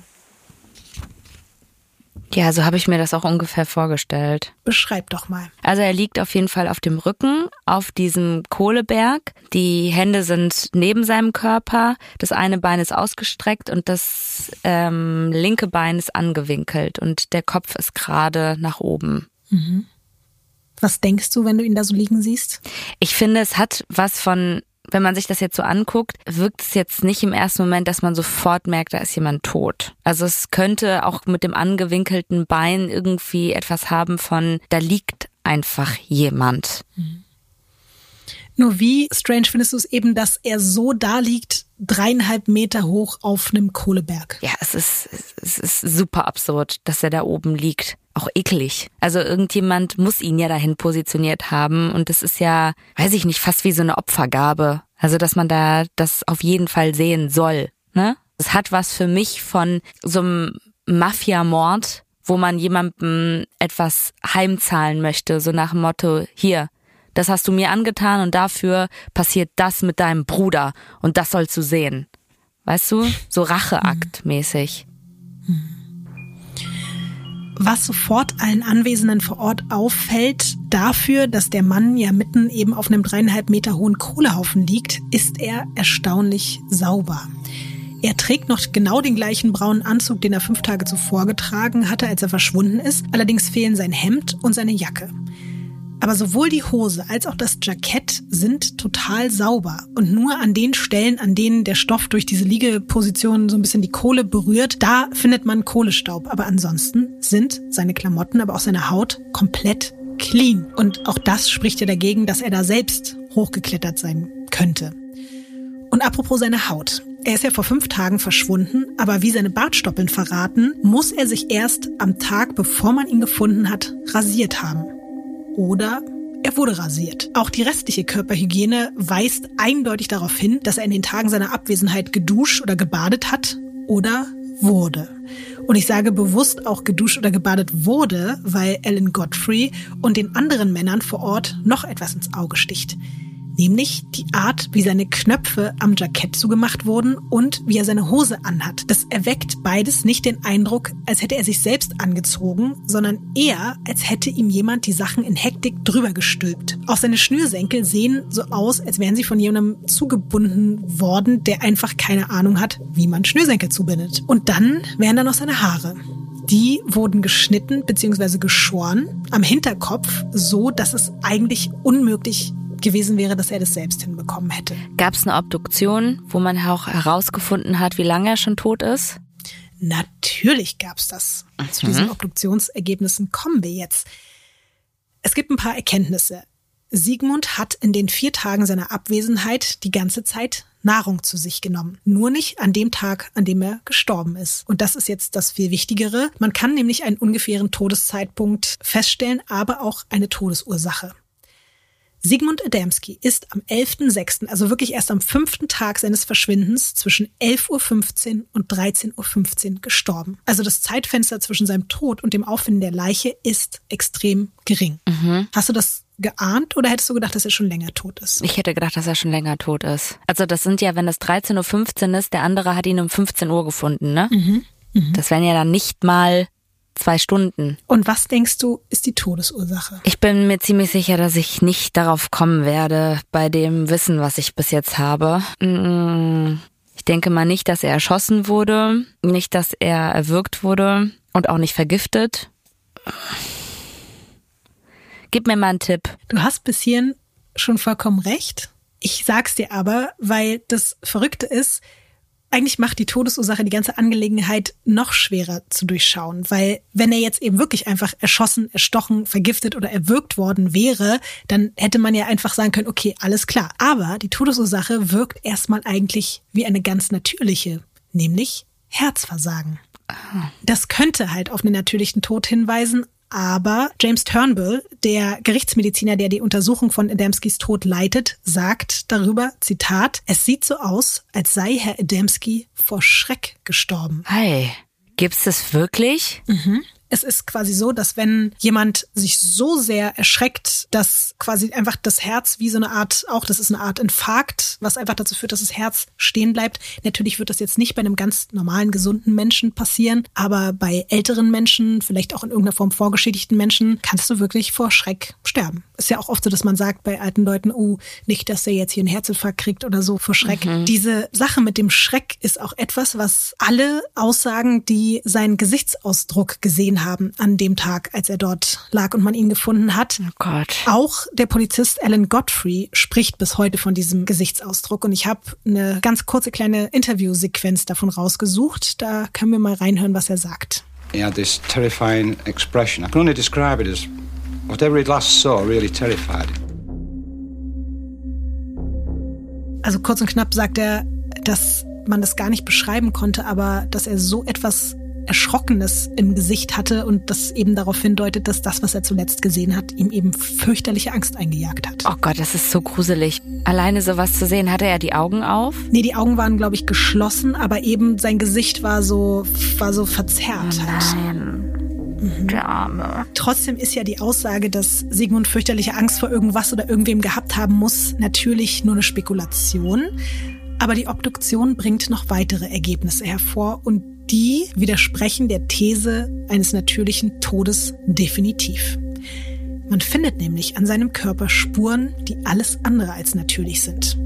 S1: Ja, so habe ich mir das auch ungefähr vorgestellt.
S2: Beschreib doch mal.
S1: Also er liegt auf jeden Fall auf dem Rücken, auf diesem Kohleberg. Die Hände sind neben seinem Körper. Das eine Bein ist ausgestreckt und das ähm, linke Bein ist angewinkelt und der Kopf ist gerade nach oben.
S2: Mhm. Was denkst du, wenn du ihn da so liegen siehst?
S1: Ich finde, es hat was von wenn man sich das jetzt so anguckt, wirkt es jetzt nicht im ersten Moment, dass man sofort merkt, da ist jemand tot. Also es könnte auch mit dem angewinkelten Bein irgendwie etwas haben von, da liegt einfach jemand. Mhm.
S2: Nur wie strange findest du es eben, dass er so da liegt, dreieinhalb Meter hoch auf einem Kohleberg?
S1: Ja, es ist, es ist super absurd, dass er da oben liegt. Auch eklig. Also irgendjemand muss ihn ja dahin positioniert haben und das ist ja, weiß ich nicht, fast wie so eine Opfergabe. Also, dass man da das auf jeden Fall sehen soll, ne? Es hat was für mich von so einem Mafia-Mord, wo man jemandem etwas heimzahlen möchte, so nach dem Motto, hier, das hast du mir angetan und dafür passiert das mit deinem Bruder und das sollst du sehen. Weißt du? So Racheakt mäßig.
S2: Was sofort allen Anwesenden vor Ort auffällt, dafür, dass der Mann ja mitten eben auf einem dreieinhalb Meter hohen Kohlehaufen liegt, ist er erstaunlich sauber. Er trägt noch genau den gleichen braunen Anzug, den er fünf Tage zuvor getragen hatte, als er verschwunden ist. Allerdings fehlen sein Hemd und seine Jacke. Aber sowohl die Hose als auch das Jackett sind total sauber. Und nur an den Stellen, an denen der Stoff durch diese Liegeposition so ein bisschen die Kohle berührt, da findet man Kohlestaub. Aber ansonsten sind seine Klamotten, aber auch seine Haut komplett clean. Und auch das spricht ja dagegen, dass er da selbst hochgeklettert sein könnte. Und apropos seine Haut. Er ist ja vor fünf Tagen verschwunden, aber wie seine Bartstoppeln verraten, muss er sich erst am Tag, bevor man ihn gefunden hat, rasiert haben oder er wurde rasiert. Auch die restliche Körperhygiene weist eindeutig darauf hin, dass er in den Tagen seiner Abwesenheit geduscht oder gebadet hat oder wurde. Und ich sage bewusst auch geduscht oder gebadet wurde, weil Ellen Godfrey und den anderen Männern vor Ort noch etwas ins Auge sticht nämlich die Art, wie seine Knöpfe am Jackett zugemacht wurden und wie er seine Hose anhat. Das erweckt beides nicht den Eindruck, als hätte er sich selbst angezogen, sondern eher, als hätte ihm jemand die Sachen in Hektik drüber gestülpt. Auch seine Schnürsenkel sehen so aus, als wären sie von jemandem zugebunden worden, der einfach keine Ahnung hat, wie man Schnürsenkel zubindet. Und dann wären da noch seine Haare. Die wurden geschnitten bzw. geschoren am Hinterkopf, so dass es eigentlich unmöglich gewesen wäre, dass er das selbst hinbekommen hätte.
S1: Gab es eine Obduktion, wo man auch herausgefunden hat, wie lange er schon tot ist?
S2: Natürlich gab es das. Mhm. Zu diesen Obduktionsergebnissen kommen wir jetzt. Es gibt ein paar Erkenntnisse. Sigmund hat in den vier Tagen seiner Abwesenheit die ganze Zeit Nahrung zu sich genommen. Nur nicht an dem Tag, an dem er gestorben ist. Und das ist jetzt das viel Wichtigere. Man kann nämlich einen ungefähren Todeszeitpunkt feststellen, aber auch eine Todesursache. Sigmund Adamski ist am 11.06., also wirklich erst am fünften Tag seines Verschwindens zwischen 11.15 Uhr und 13.15 Uhr gestorben. Also das Zeitfenster zwischen seinem Tod und dem Auffinden der Leiche ist extrem gering. Mhm. Hast du das geahnt oder hättest du gedacht, dass er schon länger tot ist?
S1: Ich hätte gedacht, dass er schon länger tot ist. Also das sind ja, wenn das 13.15 Uhr ist, der andere hat ihn um 15 Uhr gefunden, ne? Mhm. Mhm. Das wären ja dann nicht mal zwei Stunden.
S2: Und was denkst du, ist die Todesursache?
S1: Ich bin mir ziemlich sicher, dass ich nicht darauf kommen werde, bei dem Wissen, was ich bis jetzt habe. Ich denke mal nicht, dass er erschossen wurde, nicht, dass er erwürgt wurde und auch nicht vergiftet. Gib mir mal einen Tipp.
S2: Du hast bis hierhin schon vollkommen recht. Ich sag's dir aber, weil das Verrückte ist, eigentlich macht die Todesursache die ganze Angelegenheit noch schwerer zu durchschauen, weil wenn er jetzt eben wirklich einfach erschossen, erstochen, vergiftet oder erwürgt worden wäre, dann hätte man ja einfach sagen können, okay, alles klar. Aber die Todesursache wirkt erstmal eigentlich wie eine ganz natürliche, nämlich Herzversagen. Das könnte halt auf einen natürlichen Tod hinweisen, aber James Turnbull, der Gerichtsmediziner, der die Untersuchung von Adamskis Tod leitet, sagt darüber, Zitat, es sieht so aus, als sei Herr Adamski vor Schreck gestorben.
S1: Hey, gibt's das wirklich?
S2: Mhm. Es ist quasi so, dass wenn jemand sich so sehr erschreckt, dass quasi einfach das Herz wie so eine Art, auch das ist eine Art Infarkt, was einfach dazu führt, dass das Herz stehen bleibt. Natürlich wird das jetzt nicht bei einem ganz normalen, gesunden Menschen passieren, aber bei älteren Menschen, vielleicht auch in irgendeiner Form vorgeschädigten Menschen, kannst du wirklich vor Schreck sterben. Ist ja auch oft so, dass man sagt bei alten Leuten, oh, nicht, dass er jetzt hier einen Herzinfarkt kriegt oder so vor Schreck. Mhm. Diese Sache mit dem Schreck ist auch etwas, was alle aussagen, die seinen Gesichtsausdruck gesehen haben an dem Tag, als er dort lag und man ihn gefunden hat.
S1: Oh Gott.
S2: Auch der Polizist Alan Godfrey spricht bis heute von diesem Gesichtsausdruck und ich habe eine ganz kurze kleine Interviewsequenz davon rausgesucht. Da können wir mal reinhören, was er sagt.
S3: He had this terrifying expression. I can only describe it as whatever he last saw really terrified him.
S2: Also kurz und knapp sagt er, dass man das gar nicht beschreiben konnte, aber dass er so etwas Erschrockenes im Gesicht hatte und das eben darauf hindeutet, dass das, was er zuletzt gesehen hat, ihm eben fürchterliche Angst eingejagt hat.
S1: Oh Gott, das ist so gruselig. Alleine sowas zu sehen, hatte er die Augen auf?
S2: Nee, die Augen waren, glaube ich, geschlossen, aber eben sein Gesicht war so, war so verzerrt.
S1: Oh nein. Mhm. Der Arme.
S2: Trotzdem ist ja die Aussage, dass Sigmund fürchterliche Angst vor irgendwas oder irgendwem gehabt haben muss, natürlich nur eine Spekulation. Aber die Obduktion bringt noch weitere Ergebnisse hervor und die widersprechen der These eines natürlichen Todes definitiv. Man findet nämlich an seinem Körper Spuren, die alles andere als natürlich sind.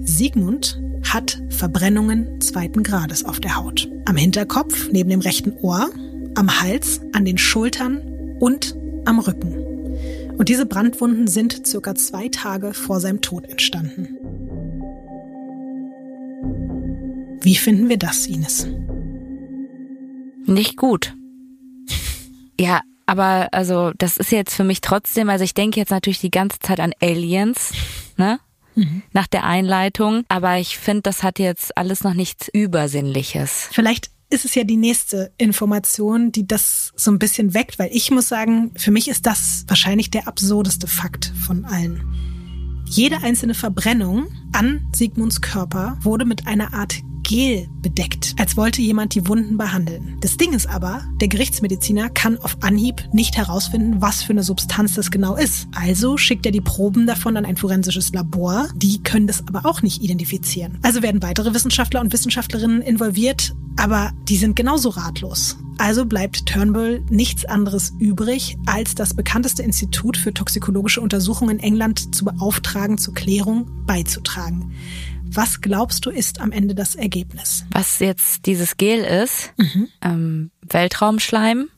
S2: Sigmund hat Verbrennungen zweiten Grades auf der Haut. Am Hinterkopf, neben dem rechten Ohr, am Hals, an den Schultern und am Rücken. Und diese Brandwunden sind circa zwei Tage vor seinem Tod entstanden. Wie finden wir das, Ines?
S1: Nicht gut. Ja, aber also das ist jetzt für mich trotzdem, also ich denke jetzt natürlich die ganze Zeit an Aliens, ne? Mhm. Nach der Einleitung, aber ich finde, das hat jetzt alles noch nichts Übersinnliches.
S2: Vielleicht ist es ja die nächste Information, die das so ein bisschen weckt, weil ich muss sagen, für mich ist das wahrscheinlich der absurdeste Fakt von allen. Jede einzelne Verbrennung an Sigmunds Körper wurde mit einer Art Gel bedeckt, als wollte jemand die Wunden behandeln. Das Ding ist aber, der Gerichtsmediziner kann auf Anhieb nicht herausfinden, was für eine Substanz das genau ist. Also schickt er die Proben davon an ein forensisches Labor. Die können das aber auch nicht identifizieren. Also werden weitere Wissenschaftler und Wissenschaftlerinnen involviert, aber die sind genauso ratlos. Also bleibt Turnbull nichts anderes übrig, als das bekannteste Institut für toxikologische Untersuchungen in England zu beauftragen, zur Klärung beizutragen. Was glaubst du, ist am Ende das Ergebnis?
S1: Was jetzt dieses Gel ist? Mhm. Ähm, Weltraumschleim?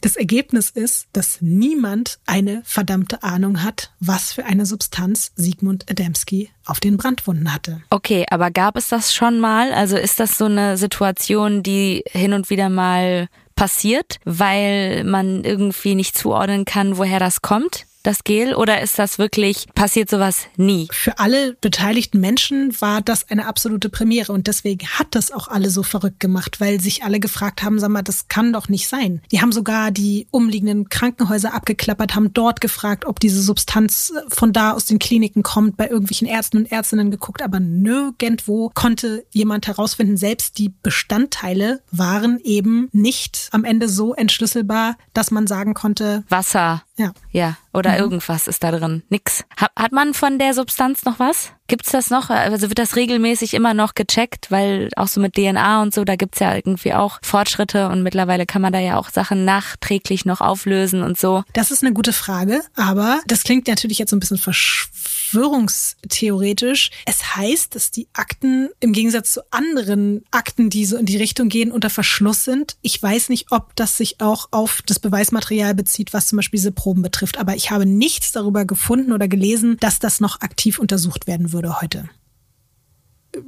S2: Das Ergebnis ist, dass niemand eine verdammte Ahnung hat, was für eine Substanz Sigmund Adamski auf den Brandwunden hatte.
S1: Okay, aber gab es das schon mal? Also ist das so eine Situation, die hin und wieder mal passiert, weil man irgendwie nicht zuordnen kann, woher das kommt? Das Gel, oder ist das wirklich, passiert sowas nie?
S2: Für alle beteiligten Menschen war das eine absolute Premiere und deswegen hat das auch alle so verrückt gemacht, weil sich alle gefragt haben, sag mal, das kann doch nicht sein. Die haben sogar die umliegenden Krankenhäuser abgeklappert, haben dort gefragt, ob diese Substanz von da aus den Kliniken kommt, bei irgendwelchen Ärzten und Ärztinnen geguckt, aber nirgendwo konnte jemand herausfinden, selbst die Bestandteile waren eben nicht am Ende so entschlüsselbar, dass man sagen konnte,
S1: Wasser.
S2: Ja.
S1: Ja. Oder mhm. irgendwas ist da drin. Nix. Hat, hat man von der Substanz noch was? Gibt's das noch? Also wird das regelmäßig immer noch gecheckt, weil auch so mit DNA und so, da gibt's ja irgendwie auch Fortschritte und mittlerweile kann man da ja auch Sachen nachträglich noch auflösen und so.
S2: Das ist eine gute Frage, aber das klingt natürlich jetzt so ein bisschen verschwörungstheoretisch. Es heißt, dass die Akten im Gegensatz zu anderen Akten, die so in die Richtung gehen, unter Verschluss sind. Ich weiß nicht, ob das sich auch auf das Beweismaterial bezieht, was zum Beispiel diese Proben betrifft, aber ich habe nichts darüber gefunden oder gelesen, dass das noch aktiv untersucht werden würde würde heute.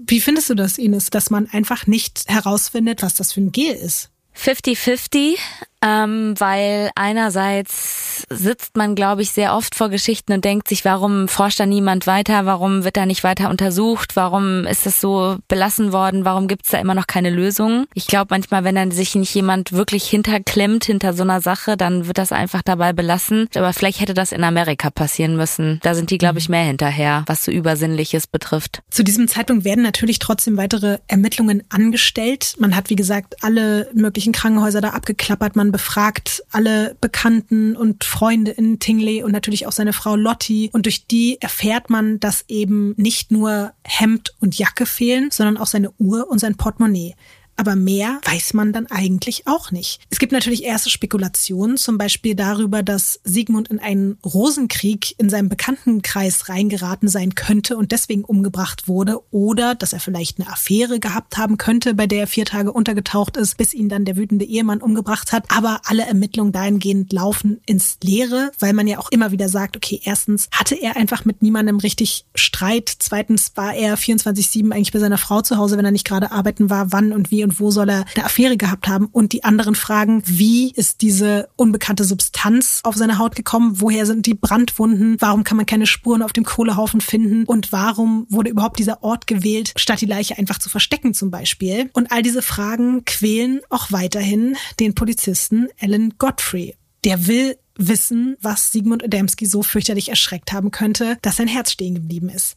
S2: Wie findest du das, Ines, dass man einfach nicht herausfindet, was das für ein Gel ist?
S1: 50-50. Ähm, weil einerseits sitzt man, glaube ich, sehr oft vor Geschichten und denkt sich, warum forscht da niemand weiter, warum wird da nicht weiter untersucht, warum ist das so belassen worden, warum gibt es da immer noch keine Lösung. Ich glaube manchmal, wenn dann sich nicht jemand wirklich hinterklemmt hinter so einer Sache, dann wird das einfach dabei belassen. Aber vielleicht hätte das in Amerika passieren müssen. Da sind die, glaube ich, mehr hinterher, was so Übersinnliches betrifft.
S2: Zu diesem Zeitpunkt werden natürlich trotzdem weitere Ermittlungen angestellt. Man hat, wie gesagt, alle möglichen Krankenhäuser da abgeklappert. Man befragt alle Bekannten und Freunde in Tingley und natürlich auch seine Frau Lottie. Und durch die erfährt man, dass eben nicht nur Hemd und Jacke fehlen, sondern auch seine Uhr und sein Portemonnaie. Aber mehr weiß man dann eigentlich auch nicht. Es gibt natürlich erste Spekulationen, zum Beispiel darüber, dass Sigmund in einen Rosenkrieg in seinem Bekanntenkreis reingeraten sein könnte und deswegen umgebracht wurde oder dass er vielleicht eine Affäre gehabt haben könnte, bei der er vier Tage untergetaucht ist, bis ihn dann der wütende Ehemann umgebracht hat. Aber alle Ermittlungen dahingehend laufen ins Leere, weil man ja auch immer wieder sagt, okay, erstens hatte er einfach mit niemandem richtig Streit, zweitens war er 24-7 eigentlich bei seiner Frau zu Hause, wenn er nicht gerade arbeiten war, wann und wie wo soll er eine Affäre gehabt haben? Und die anderen fragen, wie ist diese unbekannte Substanz auf seine Haut gekommen? Woher sind die Brandwunden? Warum kann man keine Spuren auf dem Kohlehaufen finden? Und warum wurde überhaupt dieser Ort gewählt, statt die Leiche einfach zu verstecken zum Beispiel? Und all diese Fragen quälen auch weiterhin den Polizisten Alan Godfrey. Der will wissen, was Sigmund Adamski so fürchterlich erschreckt haben könnte, dass sein Herz stehen geblieben ist.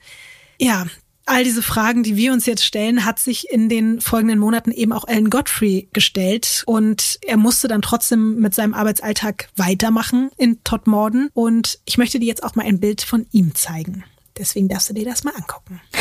S2: Ja, all diese Fragen, die wir uns jetzt stellen, hat sich in den folgenden Monaten eben auch Alan Godfrey gestellt und er musste dann trotzdem mit seinem Arbeitsalltag weitermachen in Todmorden und ich möchte dir jetzt auch mal ein Bild von ihm zeigen. Deswegen darfst du dir das mal angucken.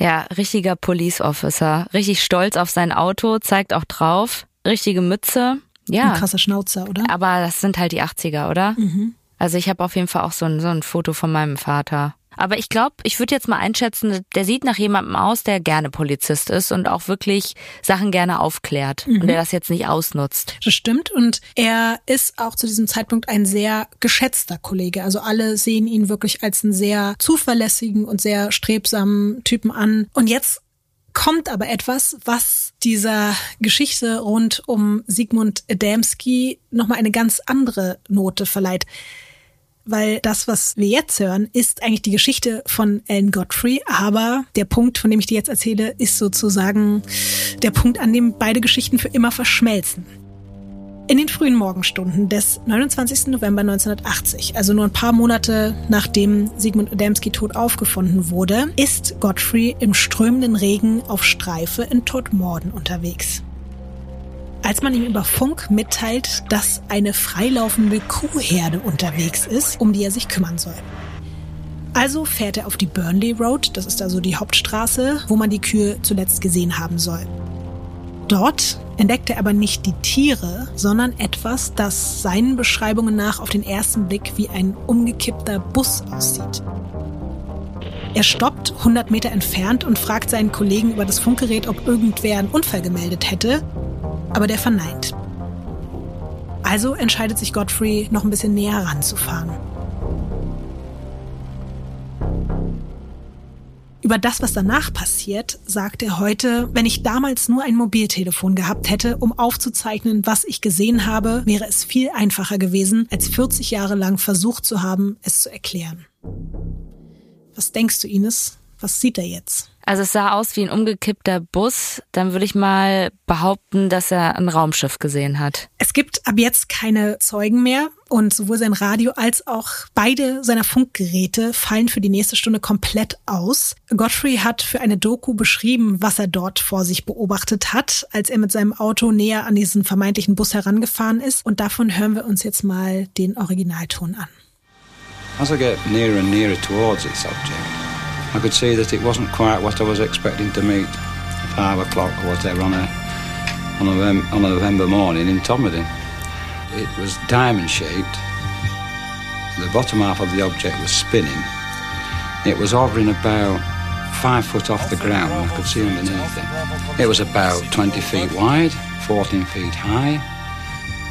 S1: Ja, richtiger Police Officer, richtig stolz auf sein Auto, zeigt auch drauf, richtige Mütze. Ja.
S2: Ein krasser Schnauzer, oder?
S1: Aber das sind halt die 80er, oder? Mhm. Also ich habe auf jeden Fall auch so ein, so ein Foto von meinem Vater. Aber ich glaube, ich würde jetzt mal einschätzen, der sieht nach jemandem aus, der gerne Polizist ist und auch wirklich Sachen gerne aufklärt mhm. und der das jetzt nicht ausnutzt.
S2: Das stimmt und er ist auch zu diesem Zeitpunkt ein sehr geschätzter Kollege. Also alle sehen ihn wirklich als einen sehr zuverlässigen und sehr strebsamen Typen an. Und jetzt kommt aber etwas, was dieser Geschichte rund um Sigmund Adamski nochmal eine ganz andere Note verleiht weil das, was wir jetzt hören, ist eigentlich die Geschichte von Alan Godfrey, aber der Punkt, von dem ich dir jetzt erzähle, ist sozusagen der Punkt, an dem beide Geschichten für immer verschmelzen. In den frühen Morgenstunden des 29. November 1980, also nur ein paar Monate nachdem Sigmund Adamski tot aufgefunden wurde, ist Godfrey im strömenden Regen auf Streife in Todmorden unterwegs als man ihm über Funk mitteilt, dass eine freilaufende Kuhherde unterwegs ist, um die er sich kümmern soll. Also fährt er auf die Burnley Road, das ist also die Hauptstraße, wo man die Kühe zuletzt gesehen haben soll. Dort entdeckt er aber nicht die Tiere, sondern etwas, das seinen Beschreibungen nach auf den ersten Blick wie ein umgekippter Bus aussieht. Er stoppt 100 Meter entfernt und fragt seinen Kollegen über das Funkgerät, ob irgendwer einen Unfall gemeldet hätte aber der verneint. Also entscheidet sich Godfrey, noch ein bisschen näher ranzufahren. Über das, was danach passiert, sagt er heute, wenn ich damals nur ein Mobiltelefon gehabt hätte, um aufzuzeichnen, was ich gesehen habe, wäre es viel einfacher gewesen, als 40 Jahre lang versucht zu haben, es zu erklären. Was denkst du, Ines? Was sieht er jetzt?
S1: Also es sah aus wie ein umgekippter Bus. Dann würde ich mal behaupten, dass er ein Raumschiff gesehen hat.
S2: Es gibt ab jetzt keine Zeugen mehr und sowohl sein Radio als auch beide seiner Funkgeräte fallen für die nächste Stunde komplett aus. Godfrey hat für eine Doku beschrieben, was er dort vor sich beobachtet hat, als er mit seinem Auto näher an diesen vermeintlichen Bus herangefahren ist. Und davon hören wir uns jetzt mal den Originalton an.
S3: As I get nearer and nearer towards its object, I could see that it wasn't quite what I was expecting to meet at five o'clock or whatever on a on a, on a November morning in Tomodin. It was diamond shaped. The bottom half of the object was spinning. It was hovering about five foot off the ground I could see underneath it. It was about 20 feet wide, 14 feet high.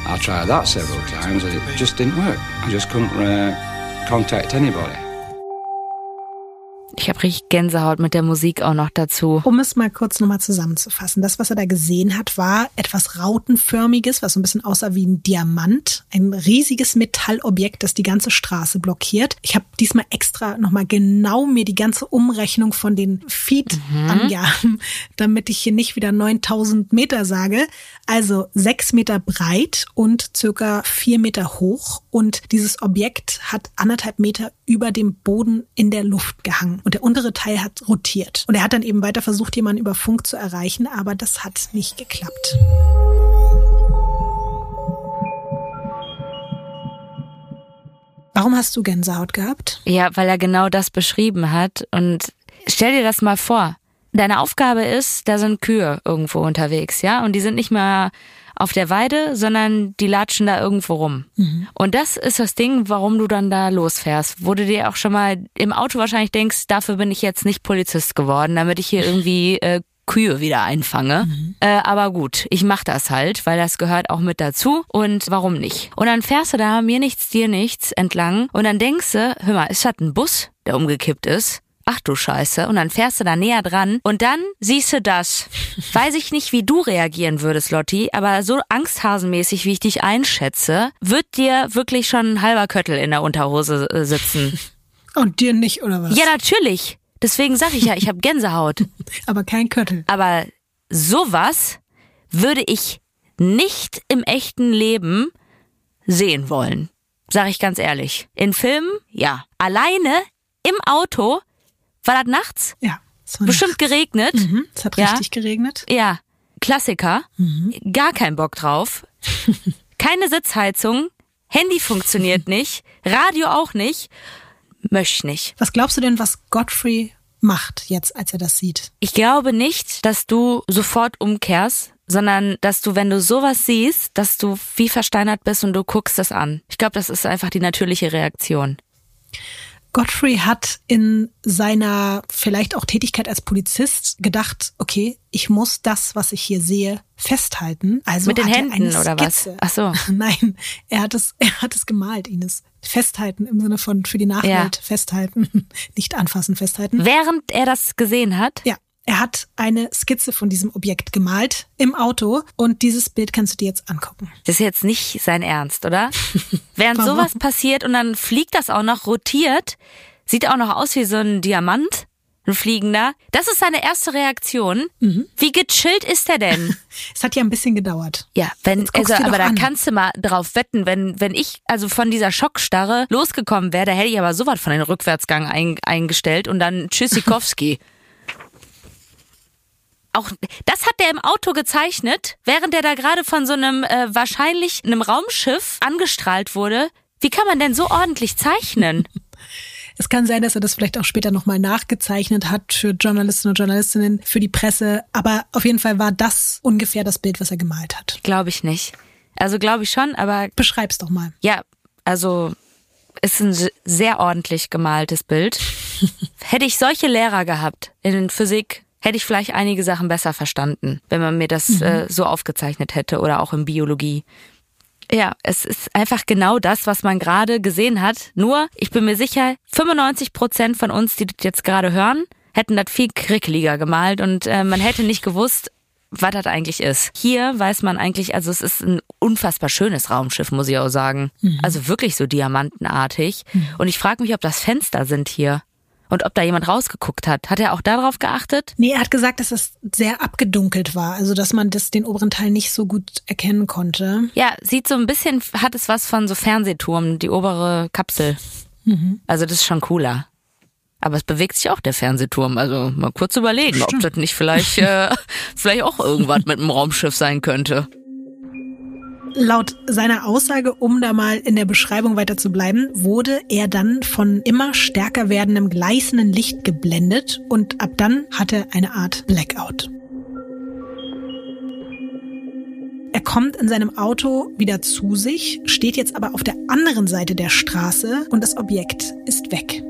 S3: I tried that several times and it just didn't work. I just couldn't uh, contact anybody.
S1: Ich habe richtig Gänsehaut mit der Musik auch noch dazu.
S2: Um es mal kurz nochmal zusammenzufassen. Das, was er da gesehen hat, war etwas Rautenförmiges, was so ein bisschen aussah wie ein Diamant. Ein riesiges Metallobjekt, das die ganze Straße blockiert. Ich habe diesmal extra nochmal genau mir die ganze Umrechnung von den Feet mhm. angaben, damit ich hier nicht wieder 9000 Meter sage. Also sechs Meter breit und circa vier Meter hoch. Und dieses Objekt hat anderthalb Meter über dem Boden in der Luft gehangen und der untere Teil hat rotiert. Und er hat dann eben weiter versucht, jemanden über Funk zu erreichen, aber das hat nicht geklappt. Warum hast du Gänsehaut gehabt?
S1: Ja, weil er genau das beschrieben hat. Und stell dir das mal vor. Deine Aufgabe ist, da sind Kühe irgendwo unterwegs, ja? Und die sind nicht mehr auf der Weide, sondern die latschen da irgendwo rum. Mhm. Und das ist das Ding, warum du dann da losfährst. Wo du dir auch schon mal im Auto wahrscheinlich denkst, dafür bin ich jetzt nicht Polizist geworden, damit ich hier irgendwie äh, Kühe wieder einfange. Mhm. Äh, aber gut, ich mach das halt, weil das gehört auch mit dazu. Und warum nicht? Und dann fährst du da mir nichts, dir nichts entlang und dann denkst du, hör mal, ist das ein Bus, der umgekippt ist? Ach du Scheiße, und dann fährst du da näher dran und dann siehst du das. Weiß ich nicht, wie du reagieren würdest, Lotti, aber so angsthasenmäßig, wie ich dich einschätze, wird dir wirklich schon ein halber Köttel in der Unterhose äh, sitzen.
S2: Und dir nicht, oder was?
S1: Ja, natürlich. Deswegen sag ich ja, ich habe Gänsehaut.
S2: aber kein Köttel.
S1: Aber sowas würde ich nicht im echten Leben sehen wollen. Sag ich ganz ehrlich. In Filmen, ja. Alleine im Auto war das nachts?
S2: Ja.
S1: Bestimmt nachts. geregnet.
S2: Mhm, es hat richtig ja. geregnet.
S1: Ja. Klassiker. Mhm. Gar kein Bock drauf. Keine Sitzheizung. Handy funktioniert nicht. Radio auch nicht. Möchte nicht.
S2: Was glaubst du denn, was Godfrey macht jetzt, als er das sieht?
S1: Ich glaube nicht, dass du sofort umkehrst, sondern dass du, wenn du sowas siehst, dass du wie versteinert bist und du guckst es an. Ich glaube, das ist einfach die natürliche Reaktion.
S2: Godfrey hat in seiner vielleicht auch Tätigkeit als Polizist gedacht, okay, ich muss das, was ich hier sehe, festhalten. Also
S1: mit den Händen oder was?
S2: Ach so. Nein, er hat es, er hat es gemalt, Ines. Festhalten im Sinne von für die Nachwelt ja. festhalten, nicht anfassen, festhalten.
S1: Während er das gesehen hat?
S2: Ja. Er hat eine Skizze von diesem Objekt gemalt im Auto und dieses Bild kannst du dir jetzt angucken.
S1: Das ist jetzt nicht sein Ernst, oder? Während sowas passiert und dann fliegt das auch noch rotiert, sieht auch noch aus wie so ein Diamant, ein fliegender. Das ist seine erste Reaktion. Mhm. Wie gechillt ist er denn?
S2: es hat ja ein bisschen gedauert.
S1: Ja, wenn also, aber da kannst du mal drauf wetten, wenn wenn ich also von dieser Schockstarre losgekommen wäre, da hätte ich aber sowas von den Rückwärtsgang ein, eingestellt und dann Tschüssikowski. auch das hat der im Auto gezeichnet, während er da gerade von so einem äh, wahrscheinlich einem Raumschiff angestrahlt wurde. Wie kann man denn so ordentlich zeichnen?
S2: Es kann sein, dass er das vielleicht auch später nochmal nachgezeichnet hat für Journalisten und Journalistinnen, für die Presse. Aber auf jeden Fall war das ungefähr das Bild, was er gemalt hat.
S1: Glaube ich nicht. Also glaube ich schon, aber.
S2: Beschreib's doch mal.
S1: Ja, also ist ein sehr ordentlich gemaltes Bild. Hätte ich solche Lehrer gehabt in Physik, hätte ich vielleicht einige Sachen besser verstanden, wenn man mir das mhm. äh, so aufgezeichnet hätte oder auch in Biologie. Ja, es ist einfach genau das, was man gerade gesehen hat. Nur, ich bin mir sicher, 95 Prozent von uns, die das jetzt gerade hören, hätten das viel krickeliger gemalt und äh, man hätte nicht gewusst, was das eigentlich ist. Hier weiß man eigentlich, also es ist ein unfassbar schönes Raumschiff, muss ich auch sagen. Mhm. Also wirklich so diamantenartig. Mhm. Und ich frage mich, ob das Fenster sind hier und ob da jemand rausgeguckt hat. Hat er auch darauf geachtet?
S2: Nee, er hat gesagt, dass es sehr abgedunkelt war, also dass man das den oberen Teil nicht so gut erkennen konnte.
S1: Ja, sieht so ein bisschen, hat es was von so Fernsehturm, die obere Kapsel. Mhm. Also das ist schon cooler. Aber es bewegt sich auch der Fernsehturm. Also mal kurz überlegen, Stimmt. ob das nicht vielleicht, äh, vielleicht auch irgendwas mit einem Raumschiff sein könnte.
S2: Laut seiner Aussage, um da mal in der Beschreibung weiter zu bleiben, wurde er dann von immer stärker werdendem gleißenden Licht geblendet und ab dann hatte er eine Art Blackout. Er kommt in seinem Auto wieder zu sich, steht jetzt aber auf der anderen Seite der Straße und das Objekt ist weg.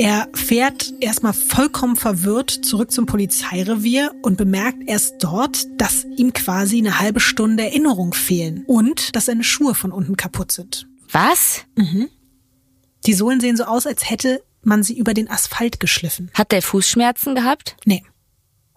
S2: Er fährt erstmal vollkommen verwirrt zurück zum Polizeirevier und bemerkt erst dort, dass ihm quasi eine halbe Stunde Erinnerung fehlen und dass seine Schuhe von unten kaputt sind.
S1: Was?
S2: Mhm. Die Sohlen sehen so aus, als hätte man sie über den Asphalt geschliffen.
S1: Hat der Fußschmerzen gehabt?
S2: Nee,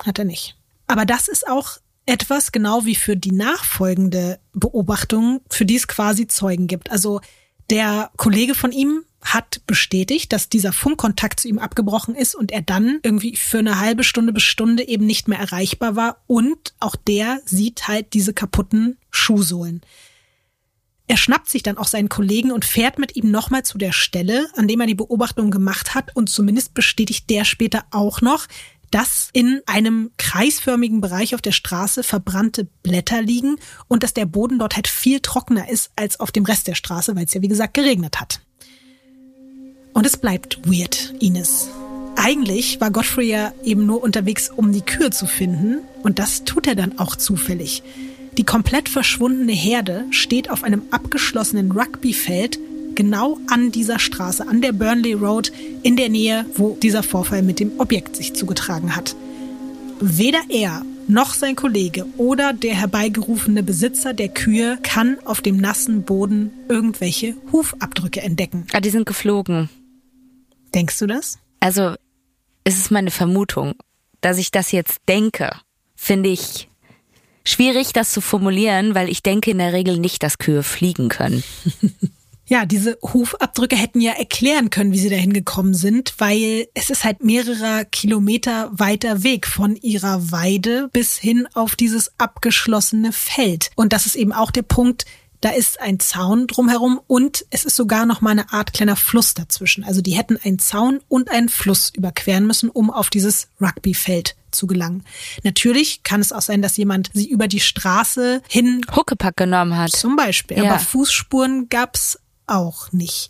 S2: hat er nicht. Aber das ist auch etwas, genau wie für die nachfolgende Beobachtung, für die es quasi Zeugen gibt. Also der Kollege von ihm hat bestätigt, dass dieser Funkkontakt zu ihm abgebrochen ist und er dann irgendwie für eine halbe Stunde bis Stunde eben nicht mehr erreichbar war. Und auch der sieht halt diese kaputten Schuhsohlen. Er schnappt sich dann auch seinen Kollegen und fährt mit ihm nochmal zu der Stelle, an dem er die Beobachtung gemacht hat. Und zumindest bestätigt der später auch noch, dass in einem kreisförmigen Bereich auf der Straße verbrannte Blätter liegen und dass der Boden dort halt viel trockener ist als auf dem Rest der Straße, weil es ja wie gesagt geregnet hat. Und es bleibt weird, Ines. Eigentlich war Godfrey ja eben nur unterwegs, um die Kühe zu finden. Und das tut er dann auch zufällig. Die komplett verschwundene Herde steht auf einem abgeschlossenen Rugbyfeld genau an dieser Straße, an der Burnley Road, in der Nähe, wo dieser Vorfall mit dem Objekt sich zugetragen hat. Weder er noch sein Kollege oder der herbeigerufene Besitzer der Kühe kann auf dem nassen Boden irgendwelche Hufabdrücke entdecken.
S1: Ah, die sind geflogen.
S2: Denkst du das?
S1: Also, es ist meine Vermutung, dass ich das jetzt denke, finde ich schwierig, das zu formulieren, weil ich denke in der Regel nicht, dass Kühe fliegen können.
S2: Ja, diese Hufabdrücke hätten ja erklären können, wie sie dahin gekommen sind, weil es ist halt mehrere Kilometer weiter Weg von ihrer Weide bis hin auf dieses abgeschlossene Feld. Und das ist eben auch der Punkt, da ist ein Zaun drumherum und es ist sogar noch mal eine Art kleiner Fluss dazwischen. Also die hätten einen Zaun und einen Fluss überqueren müssen, um auf dieses Rugbyfeld zu gelangen. Natürlich kann es auch sein, dass jemand sie über die Straße hin
S1: Huckepack genommen hat.
S2: Zum Beispiel.
S1: Ja.
S2: Aber Fußspuren gab's auch nicht.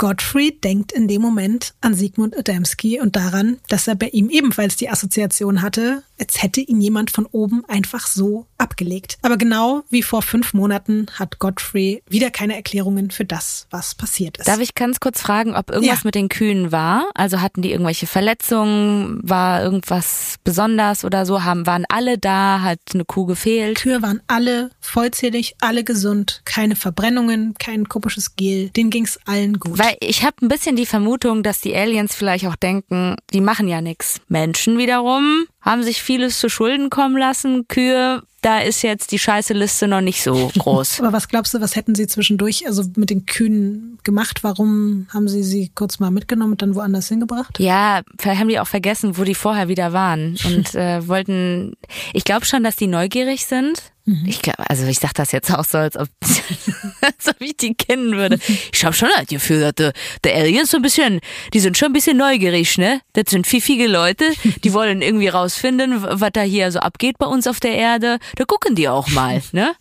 S2: Godfrey denkt in dem Moment an Sigmund Adamski und daran, dass er bei ihm ebenfalls die Assoziation hatte, als hätte ihn jemand von oben einfach so abgelegt. Aber genau wie vor fünf Monaten hat Godfrey wieder keine Erklärungen für das, was passiert ist.
S1: Darf ich ganz kurz fragen, ob irgendwas
S2: Ja.
S1: mit den Kühen war? Also hatten die irgendwelche Verletzungen? War irgendwas besonders oder so? Haben, waren alle da? Hat eine Kuh gefehlt?
S2: Kühe waren alle vollzählig, alle gesund, keine Verbrennungen, kein komisches Gel, denen ging's allen gut.
S1: Weil ich habe ein bisschen die Vermutung, dass die Aliens vielleicht auch denken, die machen ja nix. Menschen wiederum haben sich vieles zu Schulden kommen lassen. Kühe, da ist jetzt die scheiße Liste noch nicht so groß.
S2: Aber was glaubst du, was hätten sie zwischendurch, also mit den Kühen gemacht? Warum haben sie sie kurz mal mitgenommen und dann woanders hingebracht?
S1: Ja, haben die auch vergessen, wo die vorher wieder waren und äh, wollten. Ich glaube schon, dass die neugierig sind. Ich glaub, also ich sag das jetzt auch so, als ob, als ob ich die kennen würde. Ich habe schon das Gefühl, dass der, der Aliens so ein bisschen, die sind schon ein bisschen neugierig, ne? Das sind pfiffige Leute, die wollen irgendwie rausfinden, was da hier so abgeht bei uns auf der Erde. Da gucken die auch mal, ne?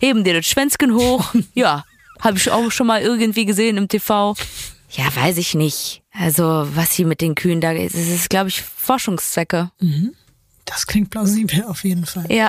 S1: Heben dir das Schwänzchen hoch. Ja, habe ich auch schon mal irgendwie gesehen im TV. Ja, weiß ich nicht. Also, was hier mit den Kühen da ist, es ist, glaube ich, Forschungszwecke.
S2: Das klingt plausibel auf jeden Fall.
S1: Ja.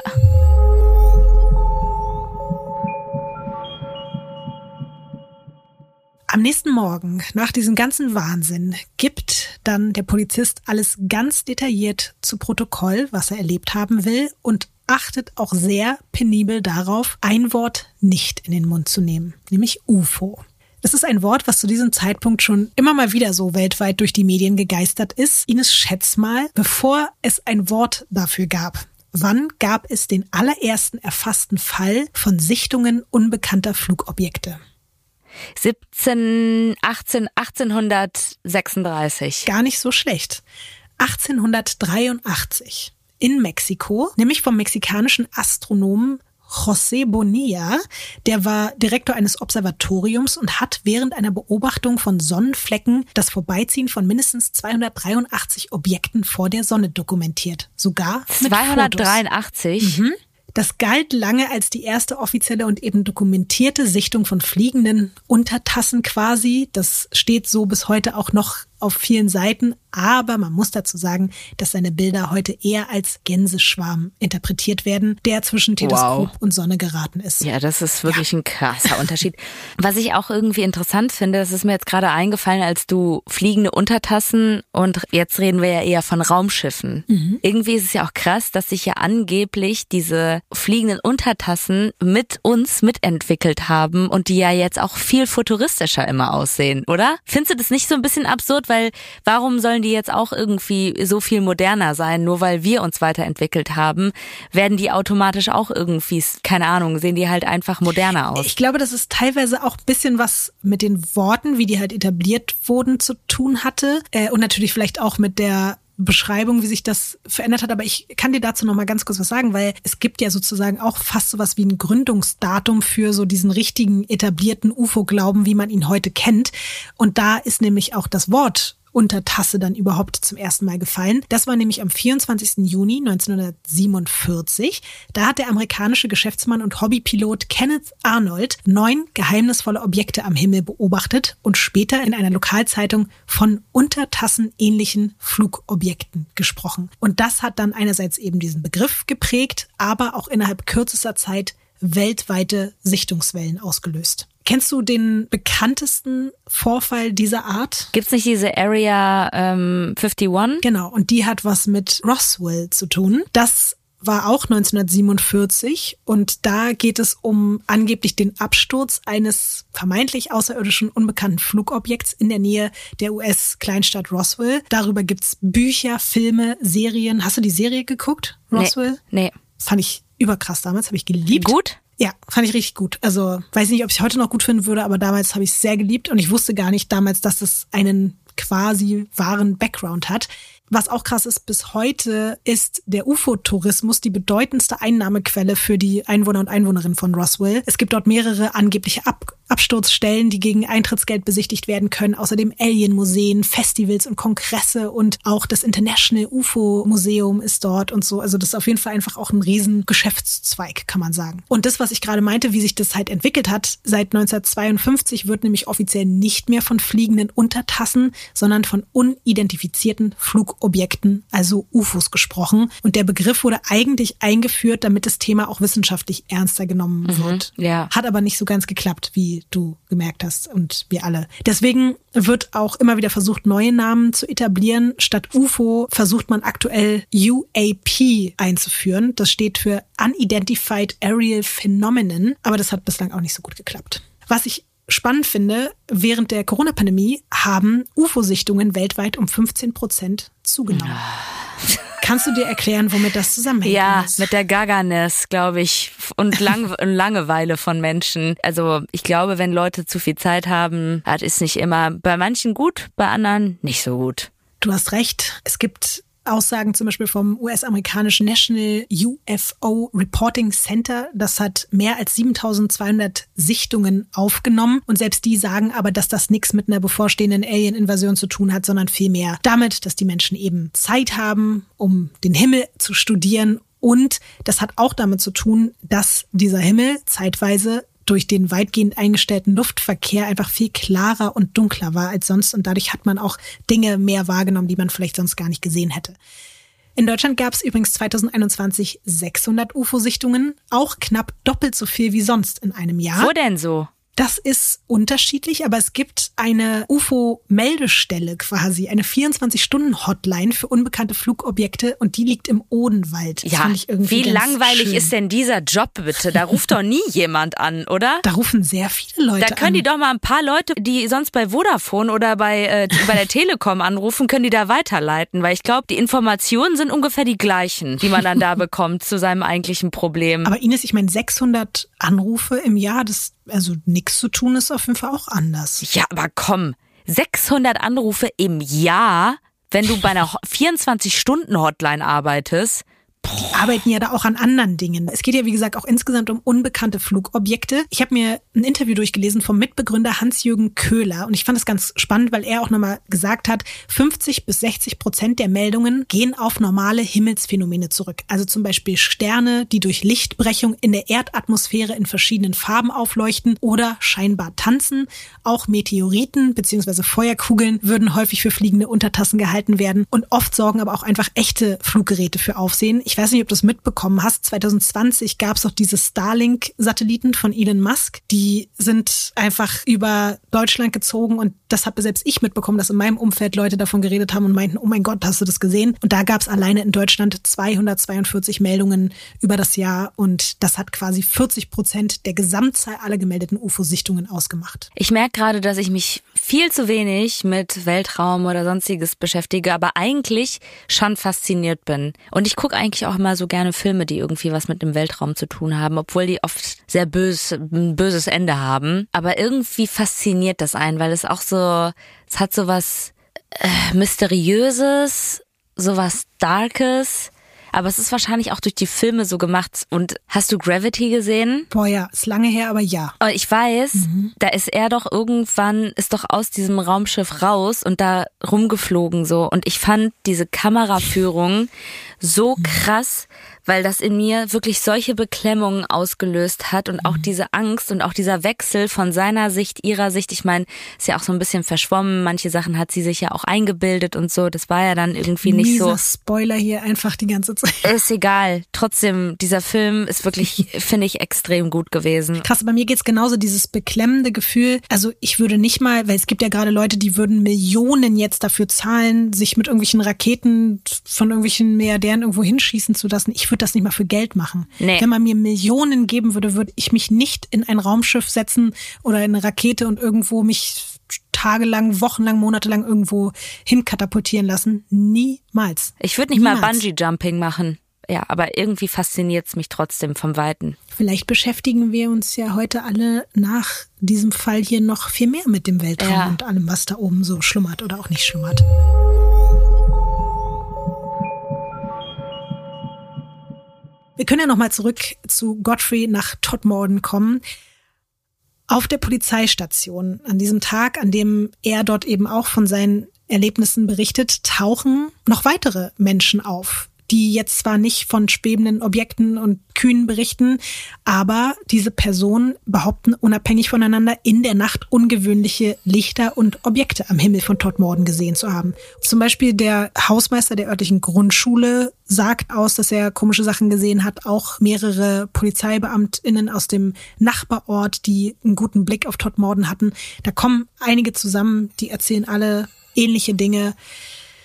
S2: Am nächsten Morgen, nach diesem ganzen Wahnsinn, gibt dann der Polizist alles ganz detailliert zu Protokoll, was er erlebt haben will und achtet auch sehr penibel darauf, ein Wort nicht in den Mund zu nehmen, nämlich UFO. Das ist ein Wort, was zu diesem Zeitpunkt schon immer mal wieder so weltweit durch die Medien gegeistert ist. Ines, schätz mal, bevor es ein Wort dafür gab. Wann gab es den allerersten erfassten Fall von Sichtungen unbekannter Flugobjekte?
S1: 17, 18, 1836.
S2: Gar nicht so schlecht. 1883 in Mexiko, nämlich vom mexikanischen Astronomen José Bonilla, der war Direktor eines Observatoriums und hat während einer Beobachtung von Sonnenflecken das Vorbeiziehen von mindestens 283 Objekten vor der Sonne dokumentiert. Sogar mit Fotos.
S1: 283.
S2: Das galt lange als die erste offizielle und eben dokumentierte Sichtung von fliegenden Untertassen quasi. Das steht so bis heute auch noch auf vielen Seiten, aber man muss dazu sagen, dass seine Bilder heute eher als Gänseschwarm interpretiert werden, der zwischen Teleskop wow. und Sonne geraten ist.
S1: Ja, das ist wirklich ja. ein krasser Unterschied. Was ich auch irgendwie interessant finde, das ist mir jetzt gerade eingefallen, als du fliegende Untertassen und jetzt reden wir ja eher von Raumschiffen. Mhm. Irgendwie ist es ja auch krass, dass sich ja angeblich diese fliegenden Untertassen mit uns mitentwickelt haben und die ja jetzt auch viel futuristischer immer aussehen, oder? Findest du das nicht so ein bisschen absurd, weil warum sollen die jetzt auch irgendwie so viel moderner sein, nur weil wir uns weiterentwickelt haben, werden die automatisch auch irgendwie, keine Ahnung, sehen die halt einfach moderner aus.
S2: Ich glaube, dass es teilweise auch bisschen was mit den Worten, wie die halt etabliert wurden, zu tun hatte äh, und natürlich vielleicht auch mit der Beschreibung, wie sich das verändert hat. Aber ich kann dir dazu noch mal ganz kurz was sagen, weil es gibt ja sozusagen auch fast so was wie ein Gründungsdatum für so diesen richtigen etablierten UFO-Glauben, wie man ihn heute kennt. Und da ist nämlich auch das Wort Untertasse dann überhaupt zum ersten Mal gefallen. Das war nämlich am 24. Juni 1947. Da hat der amerikanische Geschäftsmann und Hobbypilot Kenneth Arnold neun geheimnisvolle Objekte am Himmel beobachtet und später in einer Lokalzeitung von untertassenähnlichen Flugobjekten gesprochen. Und das hat dann einerseits eben diesen Begriff geprägt, aber auch innerhalb kürzester Zeit weltweite Sichtungswellen ausgelöst. Kennst du den bekanntesten Vorfall dieser Art?
S1: Gibt's nicht diese Area ähm, 51?
S2: Genau, und die hat was mit Roswell zu tun. Das war auch 1947 und da geht es um angeblich den Absturz eines vermeintlich außerirdischen unbekannten Flugobjekts in der Nähe der US-Kleinstadt Roswell. Darüber gibt's Bücher, Filme, Serien. Hast du die Serie geguckt? Roswell?
S1: Nee. nee.
S2: Fand ich überkrass damals, habe ich geliebt.
S1: Gut?
S2: Ja, fand ich richtig gut. Also weiß nicht, ob ich heute noch gut finden würde, aber damals habe ich es sehr geliebt und ich wusste gar nicht damals, dass es einen quasi wahren Background hat. Was auch krass ist, bis heute ist der UFO-Tourismus die bedeutendste Einnahmequelle für die Einwohner und Einwohnerinnen von Roswell. Es gibt dort mehrere angebliche Ab Absturzstellen, die gegen Eintrittsgeld besichtigt werden können. Außerdem Alien-Museen, Festivals und Kongresse und auch das International UFO-Museum ist dort und so. Also das ist auf jeden Fall einfach auch ein riesen Geschäftszweig, kann man sagen. Und das, was ich gerade meinte, wie sich das halt entwickelt hat, seit 1952 wird nämlich offiziell nicht mehr von fliegenden Untertassen, sondern von unidentifizierten Flug Flugobjekten, also UFOs, gesprochen. Und der Begriff wurde eigentlich eingeführt, damit das Thema auch wissenschaftlich ernster genommen mhm, wird.
S1: ja.
S2: Hat aber nicht so ganz geklappt, wie du gemerkt hast und wir alle. Deswegen wird auch immer wieder versucht, neue Namen zu etablieren. Statt UFO versucht man aktuell UAP einzuführen. Das steht für Unidentified Aerial Phenomenon. Aber das hat bislang auch nicht so gut geklappt. Was ich spannend finde, während der Corona-Pandemie haben UFO-Sichtungen weltweit um 15 Prozent zugenommen. Kannst du dir erklären, womit das zusammenhängt?
S1: Ja, mit der Gaganess, glaube ich, und Lang Langeweile von Menschen. Also ich glaube, wenn Leute zu viel Zeit haben, das ist nicht immer bei manchen gut, bei anderen nicht so gut.
S2: Du hast recht. Es gibt Aussagen zum Beispiel vom US-amerikanischen National UFO Reporting Center. Das hat mehr als 7200 Sichtungen aufgenommen. Und selbst die sagen aber, dass das nichts mit einer bevorstehenden Alien-Invasion zu tun hat, sondern vielmehr damit, dass die Menschen eben Zeit haben, um den Himmel zu studieren. Und das hat auch damit zu tun, dass dieser Himmel zeitweise durch den weitgehend eingestellten Luftverkehr einfach viel klarer und dunkler war als sonst und dadurch hat man auch Dinge mehr wahrgenommen, die man vielleicht sonst gar nicht gesehen hätte. In Deutschland gab es übrigens 2021 600 UFO-Sichtungen, auch knapp doppelt so viel wie sonst in einem Jahr.
S1: Wo denn so?
S2: Das ist unterschiedlich, aber es gibt eine UFO-Meldestelle quasi, eine 24-Stunden-Hotline für unbekannte Flugobjekte und die liegt im Odenwald.
S1: Das ja, wie langweilig schön. ist denn dieser Job bitte? Da ruft doch nie jemand an, oder?
S2: Da rufen sehr viele Leute an.
S1: Da können
S2: an.
S1: die doch mal ein paar Leute, die sonst bei Vodafone oder bei, äh, bei der Telekom anrufen, können die da weiterleiten, weil ich glaube, die Informationen sind ungefähr die gleichen, die man dann da bekommt zu seinem eigentlichen Problem.
S2: Aber Ines, ich meine, 600 Anrufe im Jahr, das also nichts zu tun ist auf jeden Fall auch anders.
S1: Ja, aber komm, 600 Anrufe im Jahr, wenn du bei einer 24-Stunden-Hotline arbeitest,
S2: Die arbeiten ja da auch an anderen Dingen. Es geht ja, wie gesagt, auch insgesamt um unbekannte Flugobjekte. Ich habe mir ein Interview durchgelesen vom Mitbegründer Hans-Jürgen Köhler und ich fand das ganz spannend, weil er auch nochmal gesagt hat, 50 bis 60 Prozent der Meldungen gehen auf normale Himmelsphänomene zurück. Also zum Beispiel Sterne, die durch Lichtbrechung in der Erdatmosphäre in verschiedenen Farben aufleuchten oder scheinbar tanzen. Auch Meteoriten bzw. Feuerkugeln würden häufig für fliegende Untertassen gehalten werden und oft sorgen aber auch einfach echte Fluggeräte für Aufsehen. Ich weiß nicht, ob du es mitbekommen hast. 2020 gab es auch diese Starlink-Satelliten von Elon Musk. Die sind einfach über Deutschland gezogen und das habe selbst ich mitbekommen, dass in meinem Umfeld Leute davon geredet haben und meinten, oh mein Gott, hast du das gesehen? Und da gab es alleine in Deutschland 242 Meldungen über das Jahr und das hat quasi 40 Prozent der Gesamtzahl aller gemeldeten UFO-Sichtungen ausgemacht.
S1: Ich merke gerade, dass ich mich viel zu wenig mit Weltraum oder sonstiges beschäftige, aber eigentlich schon fasziniert bin. Und ich gucke eigentlich auch immer so gerne Filme, die irgendwie was mit dem Weltraum zu tun haben, obwohl die oft sehr bös, ein böses Ende haben. Aber irgendwie fasziniert das einen, weil es auch so, es hat so was äh, Mysteriöses, so was Darkes. Aber es ist wahrscheinlich auch durch die Filme so gemacht. Und hast du Gravity gesehen?
S2: Boah, ja, ist lange her, aber ja.
S1: Und ich weiß, mhm. da ist er doch irgendwann, ist doch aus diesem Raumschiff raus und da rumgeflogen so. Und ich fand diese Kameraführung so krass, weil das in mir wirklich solche Beklemmungen ausgelöst hat und auch mhm. diese Angst und auch dieser Wechsel von seiner Sicht, ihrer Sicht. Ich meine, ist ja auch so ein bisschen verschwommen. Manche Sachen hat sie sich ja auch eingebildet und so. Das war ja dann irgendwie nicht
S2: Mieser
S1: so.
S2: Spoiler hier einfach die ganze Zeit.
S1: Ist egal. Trotzdem, dieser Film ist wirklich, finde ich, extrem gut gewesen.
S2: Krass, bei mir geht's genauso, dieses beklemmende Gefühl. Also ich würde nicht mal, weil es gibt ja gerade Leute, die würden Millionen jetzt dafür zahlen, sich mit irgendwelchen Raketen von irgendwelchen Milliardären irgendwo hinschießen zu lassen. Ich würde würde das nicht mal für Geld machen. Nee. Wenn man mir Millionen geben würde, würde ich mich nicht in ein Raumschiff setzen oder in eine Rakete und irgendwo mich tagelang, wochenlang, monatelang irgendwo hinkatapultieren lassen. Niemals.
S1: Ich würde nicht Niemals. mal Bungee-Jumping machen. Ja, aber irgendwie fasziniert es mich trotzdem vom Weiten.
S2: Vielleicht beschäftigen wir uns ja heute alle nach diesem Fall hier noch viel mehr mit dem Weltraum ja. und allem, was da oben so schlummert oder auch nicht schlummert. Wir können ja nochmal zurück zu Godfrey nach Todmorden kommen. Auf der Polizeistation, an diesem Tag, an dem er dort eben auch von seinen Erlebnissen berichtet, tauchen noch weitere Menschen auf, die jetzt zwar nicht von schwebenden Objekten und Kühen berichten, aber diese Personen behaupten unabhängig voneinander in der Nacht ungewöhnliche Lichter und Objekte am Himmel von Todmorden gesehen zu haben. Zum Beispiel der Hausmeister der örtlichen Grundschule sagt aus, dass er komische Sachen gesehen hat, auch mehrere PolizeibeamtInnen aus dem Nachbarort, die einen guten Blick auf Todmorden hatten. Da kommen einige zusammen, die erzählen alle ähnliche Dinge.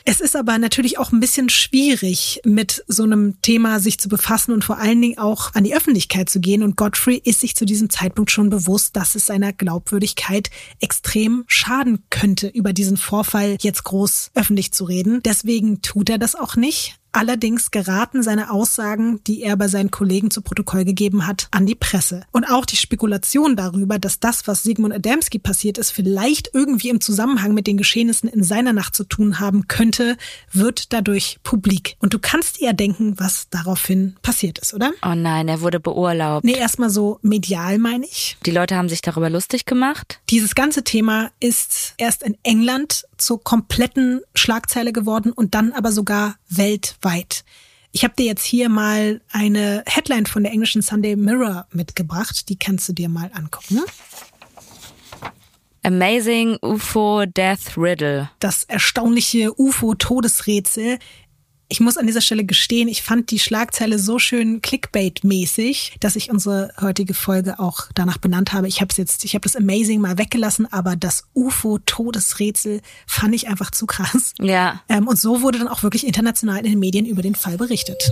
S2: Es ist aber natürlich auch ein bisschen schwierig, mit so einem Thema sich zu befassen und vor allen Dingen auch an die Öffentlichkeit zu gehen. Und Godfrey ist sich zu diesem Zeitpunkt schon bewusst, dass es seiner Glaubwürdigkeit extrem schaden könnte, über diesen Vorfall jetzt groß öffentlich zu reden. Deswegen tut er das auch nicht. Allerdings geraten seine Aussagen, die er bei seinen Kollegen zu Protokoll gegeben hat, an die Presse. Und auch die Spekulation darüber, dass das, was Sigmund Adamski passiert ist, vielleicht irgendwie im Zusammenhang mit den Geschehnissen in seiner Nacht zu tun haben könnte, wird dadurch publik. Und du kannst dir denken, was daraufhin passiert ist, oder?
S1: Oh nein, er wurde beurlaubt.
S2: Nee, erstmal so medial, meine ich.
S1: Die Leute haben sich darüber lustig gemacht.
S2: Dieses ganze Thema ist erst in England zur kompletten Schlagzeile geworden und dann aber sogar weltweit weit. Ich habe dir jetzt hier mal eine Headline von der englischen Sunday Mirror mitgebracht. Die kannst du dir mal angucken.
S1: Amazing UFO Death Riddle.
S2: Das erstaunliche UFO-Todesrätsel ich muss an dieser Stelle gestehen, ich fand die Schlagzeile so schön Clickbait-mäßig, dass ich unsere heutige Folge auch danach benannt habe. Ich habe es jetzt, ich habe das Amazing mal weggelassen, aber das UFO-Todesrätsel fand ich einfach zu krass.
S1: Ja.
S2: Ähm, und so wurde dann auch wirklich international in den Medien über den Fall berichtet.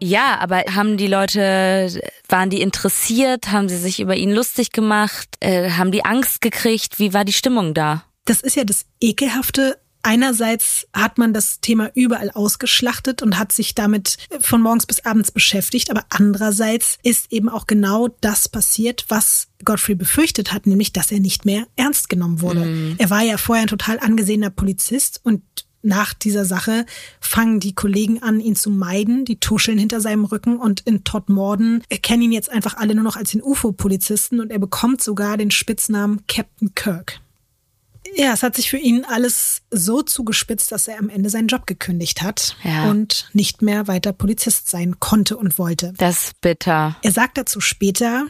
S1: Ja, aber haben die Leute, waren die interessiert? Haben sie sich über ihn lustig gemacht? Äh, haben die Angst gekriegt? Wie war die Stimmung da?
S2: Das ist ja das Ekelhafte einerseits hat man das Thema überall ausgeschlachtet und hat sich damit von morgens bis abends beschäftigt, aber andererseits ist eben auch genau das passiert, was Godfrey befürchtet hat, nämlich dass er nicht mehr ernst genommen wurde. Mhm. Er war ja vorher ein total angesehener Polizist und nach dieser Sache fangen die Kollegen an, ihn zu meiden, die tuscheln hinter seinem Rücken und in Todd Morden erkennen ihn jetzt einfach alle nur noch als den UFO-Polizisten und er bekommt sogar den Spitznamen Captain Kirk. Ja, es hat sich für ihn alles so zugespitzt, dass er am Ende seinen Job gekündigt hat ja. und nicht mehr weiter Polizist sein konnte und wollte.
S1: Das ist bitter.
S2: Er sagt dazu später,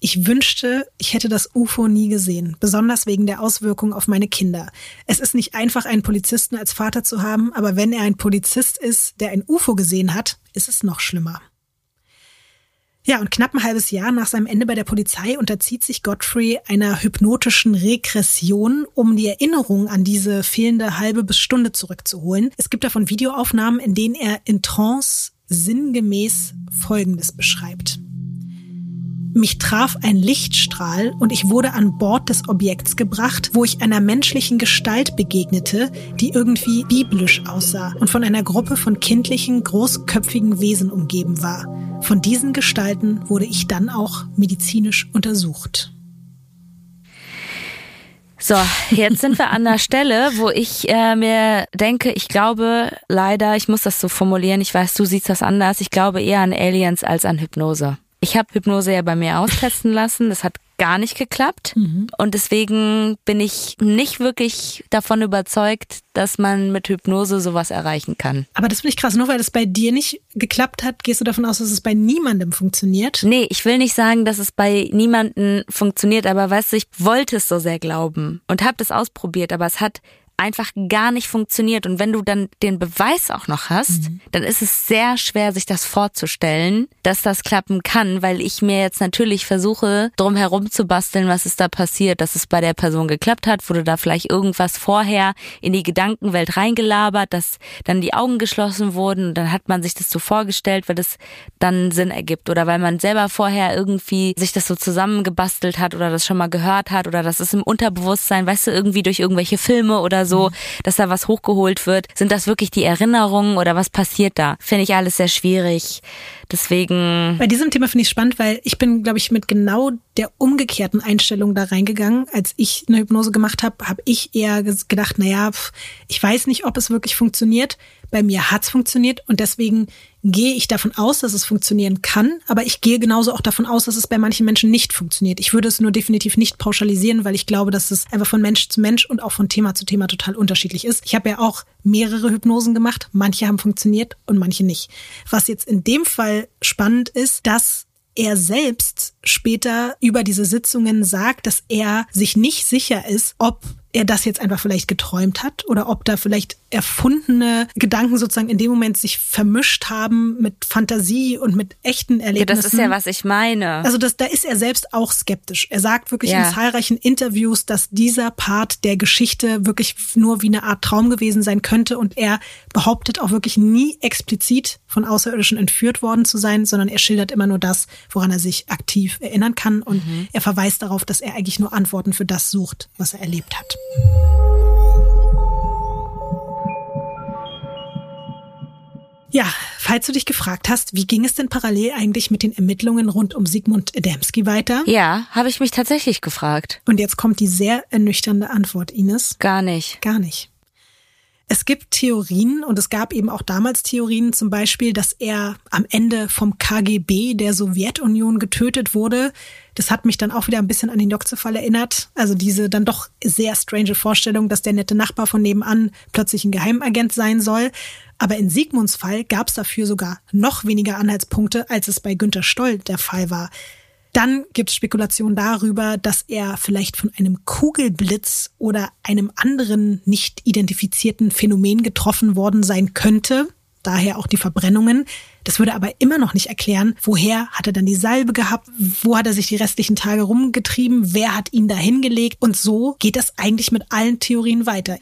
S2: ich wünschte, ich hätte das UFO nie gesehen, besonders wegen der Auswirkungen auf meine Kinder. Es ist nicht einfach, einen Polizisten als Vater zu haben, aber wenn er ein Polizist ist, der ein UFO gesehen hat, ist es noch schlimmer. Ja, und knapp ein halbes Jahr nach seinem Ende bei der Polizei unterzieht sich Godfrey einer hypnotischen Regression, um die Erinnerung an diese fehlende halbe bis Stunde zurückzuholen. Es gibt davon Videoaufnahmen, in denen er in Trance sinngemäß Folgendes beschreibt. Mich traf ein Lichtstrahl und ich wurde an Bord des Objekts gebracht, wo ich einer menschlichen Gestalt begegnete, die irgendwie biblisch aussah und von einer Gruppe von kindlichen, großköpfigen Wesen umgeben war. Von diesen Gestalten wurde ich dann auch medizinisch untersucht.
S1: So, jetzt sind wir an der Stelle, wo ich äh, mir denke, ich glaube leider, ich muss das so formulieren, ich weiß, du siehst das anders, ich glaube eher an Aliens als an Hypnose. Ich habe Hypnose ja bei mir austesten lassen. Das hat gar nicht geklappt. Mhm. Und deswegen bin ich nicht wirklich davon überzeugt, dass man mit Hypnose sowas erreichen kann.
S2: Aber das finde ich krass. Nur weil es bei dir nicht geklappt hat, gehst du davon aus, dass es bei niemandem funktioniert?
S1: Nee, ich will nicht sagen, dass es bei niemandem funktioniert, aber weißt du, ich wollte es so sehr glauben und habe das ausprobiert, aber es hat einfach gar nicht funktioniert. Und wenn du dann den Beweis auch noch hast, mhm. dann ist es sehr schwer, sich das vorzustellen, dass das klappen kann, weil ich mir jetzt natürlich versuche, drum herum zu basteln, was ist da passiert, dass es bei der Person geklappt hat, wurde da vielleicht irgendwas vorher in die Gedankenwelt reingelabert, dass dann die Augen geschlossen wurden und dann hat man sich das so vorgestellt, weil das dann Sinn ergibt oder weil man selber vorher irgendwie sich das so zusammengebastelt hat oder das schon mal gehört hat oder das ist im Unterbewusstsein, weißt du, irgendwie durch irgendwelche Filme oder so, mhm. dass da was hochgeholt wird. Sind das wirklich die Erinnerungen oder was passiert da? Finde ich alles sehr schwierig. Deswegen.
S2: Bei diesem Thema finde ich spannend, weil ich bin, glaube ich, mit genau der umgekehrten Einstellung da reingegangen. Als ich eine Hypnose gemacht habe, habe ich eher gedacht, naja, ich weiß nicht, ob es wirklich funktioniert. Bei mir hat's funktioniert und deswegen gehe ich davon aus, dass es funktionieren kann, aber ich gehe genauso auch davon aus, dass es bei manchen Menschen nicht funktioniert. Ich würde es nur definitiv nicht pauschalisieren, weil ich glaube, dass es einfach von Mensch zu Mensch und auch von Thema zu Thema total unterschiedlich ist. Ich habe ja auch mehrere Hypnosen gemacht, manche haben funktioniert und manche nicht. Was jetzt in dem Fall spannend ist, dass er selbst später über diese Sitzungen sagt, dass er sich nicht sicher ist, ob er das jetzt einfach vielleicht geträumt hat oder ob da vielleicht erfundene Gedanken sozusagen in dem Moment sich vermischt haben mit Fantasie und mit echten Erlebnissen.
S1: Ja, das ist ja, was ich meine.
S2: Also das, da ist er selbst auch skeptisch. Er sagt wirklich ja. in zahlreichen Interviews, dass dieser Part der Geschichte wirklich nur wie eine Art Traum gewesen sein könnte und er behauptet auch wirklich nie explizit von Außerirdischen entführt worden zu sein, sondern er schildert immer nur das, woran er sich aktiv erinnern kann und mhm. er verweist darauf, dass er eigentlich nur Antworten für das sucht, was er erlebt hat. Ja, falls du dich gefragt hast, wie ging es denn parallel eigentlich mit den Ermittlungen rund um Sigmund Adamski weiter?
S1: Ja, habe ich mich tatsächlich gefragt.
S2: Und jetzt kommt die sehr ernüchternde Antwort, Ines.
S1: Gar nicht.
S2: Gar nicht. Es gibt Theorien und es gab eben auch damals Theorien, zum Beispiel, dass er am Ende vom KGB der Sowjetunion getötet wurde. Das hat mich dann auch wieder ein bisschen an den Doxefall erinnert. Also diese dann doch sehr strange Vorstellung, dass der nette Nachbar von nebenan plötzlich ein Geheimagent sein soll. Aber in Sigmunds Fall gab es dafür sogar noch weniger Anhaltspunkte, als es bei Günter Stoll der Fall war. Dann gibt es Spekulationen darüber, dass er vielleicht von einem Kugelblitz oder einem anderen nicht identifizierten Phänomen getroffen worden sein könnte. Daher auch die Verbrennungen. Das würde aber immer noch nicht erklären, woher hat er dann die Salbe gehabt, wo hat er sich die restlichen Tage rumgetrieben, wer hat ihn da hingelegt. Und so geht das eigentlich mit allen Theorien weiter.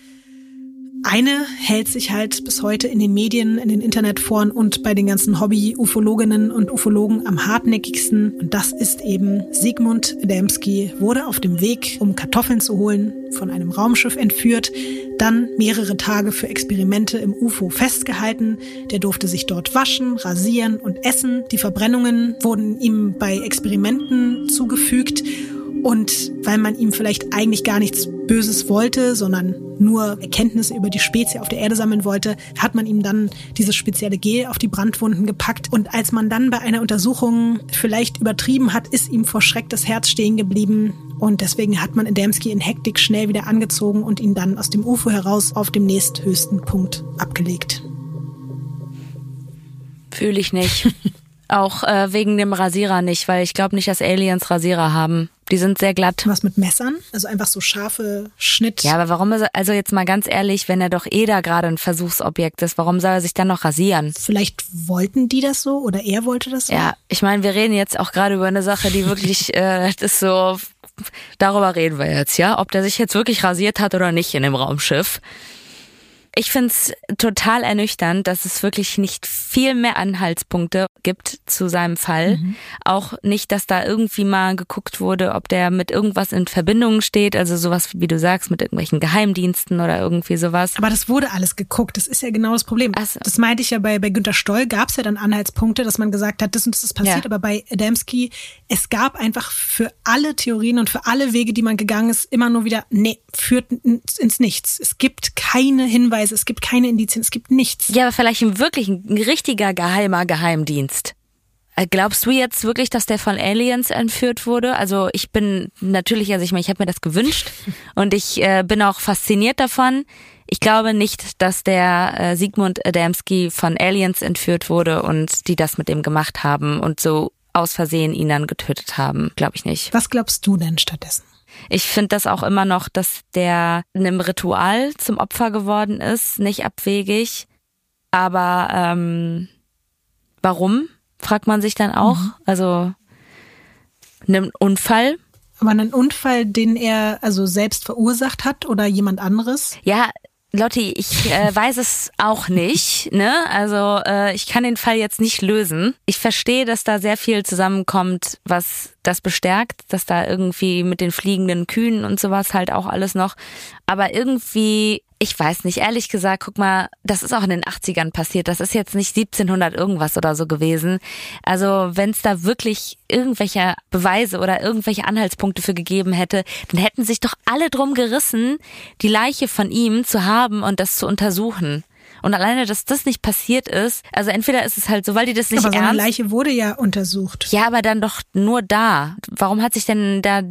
S2: Eine hält sich halt bis heute in den Medien, in den Internetforen und bei den ganzen Hobby-Ufologinnen und Ufologen am hartnäckigsten. Und das ist eben Sigmund Adamski wurde auf dem Weg, um Kartoffeln zu holen, von einem Raumschiff entführt, dann mehrere Tage für Experimente im UFO festgehalten. Der durfte sich dort waschen, rasieren und essen. Die Verbrennungen wurden ihm bei Experimenten zugefügt und weil man ihm vielleicht eigentlich gar nichts Böses wollte, sondern nur Erkenntnisse über die Spezie auf der Erde sammeln wollte, hat man ihm dann dieses spezielle Gel auf die Brandwunden gepackt. Und als man dann bei einer Untersuchung vielleicht übertrieben hat, ist ihm vor Schreck das Herz stehen geblieben. Und deswegen hat man Adamski in Hektik schnell wieder angezogen und ihn dann aus dem UFO heraus auf dem nächsthöchsten Punkt abgelegt.
S1: Fühle ich nicht. Auch äh, wegen dem Rasierer nicht, weil ich glaube nicht, dass Aliens Rasierer haben. Die sind sehr glatt.
S2: Was mit Messern? Also einfach so scharfe Schnitt.
S1: Ja, aber warum, also jetzt mal ganz ehrlich, wenn er doch eh da gerade ein Versuchsobjekt ist, warum soll er sich dann noch rasieren?
S2: Vielleicht wollten die das so oder er wollte das so?
S1: Ja, ich meine, wir reden jetzt auch gerade über eine Sache, die wirklich, äh, das ist so, darüber reden wir jetzt, ja? Ob der sich jetzt wirklich rasiert hat oder nicht in dem Raumschiff. Ich finde es total ernüchternd, dass es wirklich nicht viel mehr Anhaltspunkte gibt zu seinem Fall. Mhm. Auch nicht, dass da irgendwie mal geguckt wurde, ob der mit irgendwas in Verbindung steht, also sowas, wie du sagst, mit irgendwelchen Geheimdiensten oder irgendwie sowas.
S2: Aber das wurde alles geguckt, das ist ja genau das Problem. So. Das meinte ich ja bei, bei Günter Stoll, gab es ja dann Anhaltspunkte, dass man gesagt hat, das und das ist passiert, ja. aber bei Adamski, es gab einfach für alle Theorien und für alle Wege, die man gegangen ist, immer nur wieder, nee, führt ins Nichts. Es gibt keine Hinweise, es gibt keine Indizien, es gibt nichts.
S1: Ja, aber vielleicht ein wirklich ein richtiger geheimer Geheimdienst. Äh, glaubst du jetzt wirklich, dass der von Aliens entführt wurde? Also ich bin natürlich, also ich meine, ich habe mir das gewünscht und ich äh, bin auch fasziniert davon. Ich glaube nicht, dass der äh, Sigmund Adamski von Aliens entführt wurde und die das mit ihm gemacht haben und so aus Versehen ihn dann getötet haben. Glaube ich nicht.
S2: Was glaubst du denn stattdessen?
S1: Ich finde das auch immer noch, dass der einem Ritual zum Opfer geworden ist, nicht abwegig. Aber ähm, warum, fragt man sich dann auch. Mhm. Also einem Unfall.
S2: Aber einen Unfall, den er also selbst verursacht hat oder jemand anderes?
S1: Ja, Lotti, ich äh, weiß es auch nicht. Ne? Also äh, ich kann den Fall jetzt nicht lösen. Ich verstehe, dass da sehr viel zusammenkommt, was das bestärkt, dass da irgendwie mit den fliegenden Kühen und sowas halt auch alles noch. Aber irgendwie ich weiß nicht, ehrlich gesagt, guck mal, das ist auch in den 80ern passiert. Das ist jetzt nicht 1700 irgendwas oder so gewesen. Also wenn es da wirklich irgendwelche Beweise oder irgendwelche Anhaltspunkte für gegeben hätte, dann hätten sich doch alle drum gerissen, die Leiche von ihm zu haben und das zu untersuchen. Und alleine, dass das nicht passiert ist, also entweder ist es halt so, weil die das nicht
S2: aber
S1: ernst...
S2: Aber Leiche wurde ja untersucht.
S1: Ja, aber dann doch nur da. Warum hat sich denn da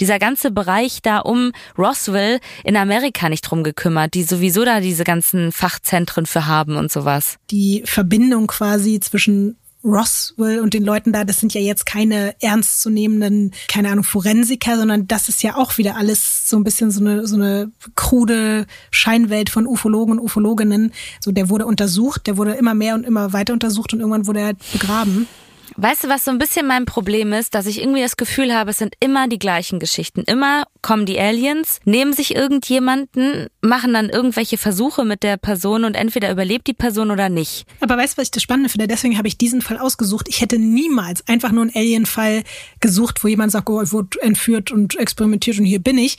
S1: dieser ganze Bereich da um Roswell in Amerika nicht drum gekümmert, die sowieso da diese ganzen Fachzentren für haben und sowas?
S2: Die Verbindung quasi zwischen Roswell und den Leuten da, das sind ja jetzt keine ernstzunehmenden, keine Ahnung, Forensiker, sondern das ist ja auch wieder alles so ein bisschen so eine, so eine krude Scheinwelt von Ufologen und Ufologinnen. So, der wurde untersucht, der wurde immer mehr und immer weiter untersucht und irgendwann wurde er begraben.
S1: Weißt du, was so ein bisschen mein Problem ist, dass ich irgendwie das Gefühl habe, es sind immer die gleichen Geschichten. Immer kommen die Aliens, nehmen sich irgendjemanden, machen dann irgendwelche Versuche mit der Person und entweder überlebt die Person oder nicht.
S2: Aber weißt du, was ich das Spannende finde? Deswegen habe ich diesen Fall ausgesucht. Ich hätte niemals einfach nur einen Alien-Fall gesucht, wo jemand sagt, oh, ich wurde entführt und experimentiert und hier bin ich.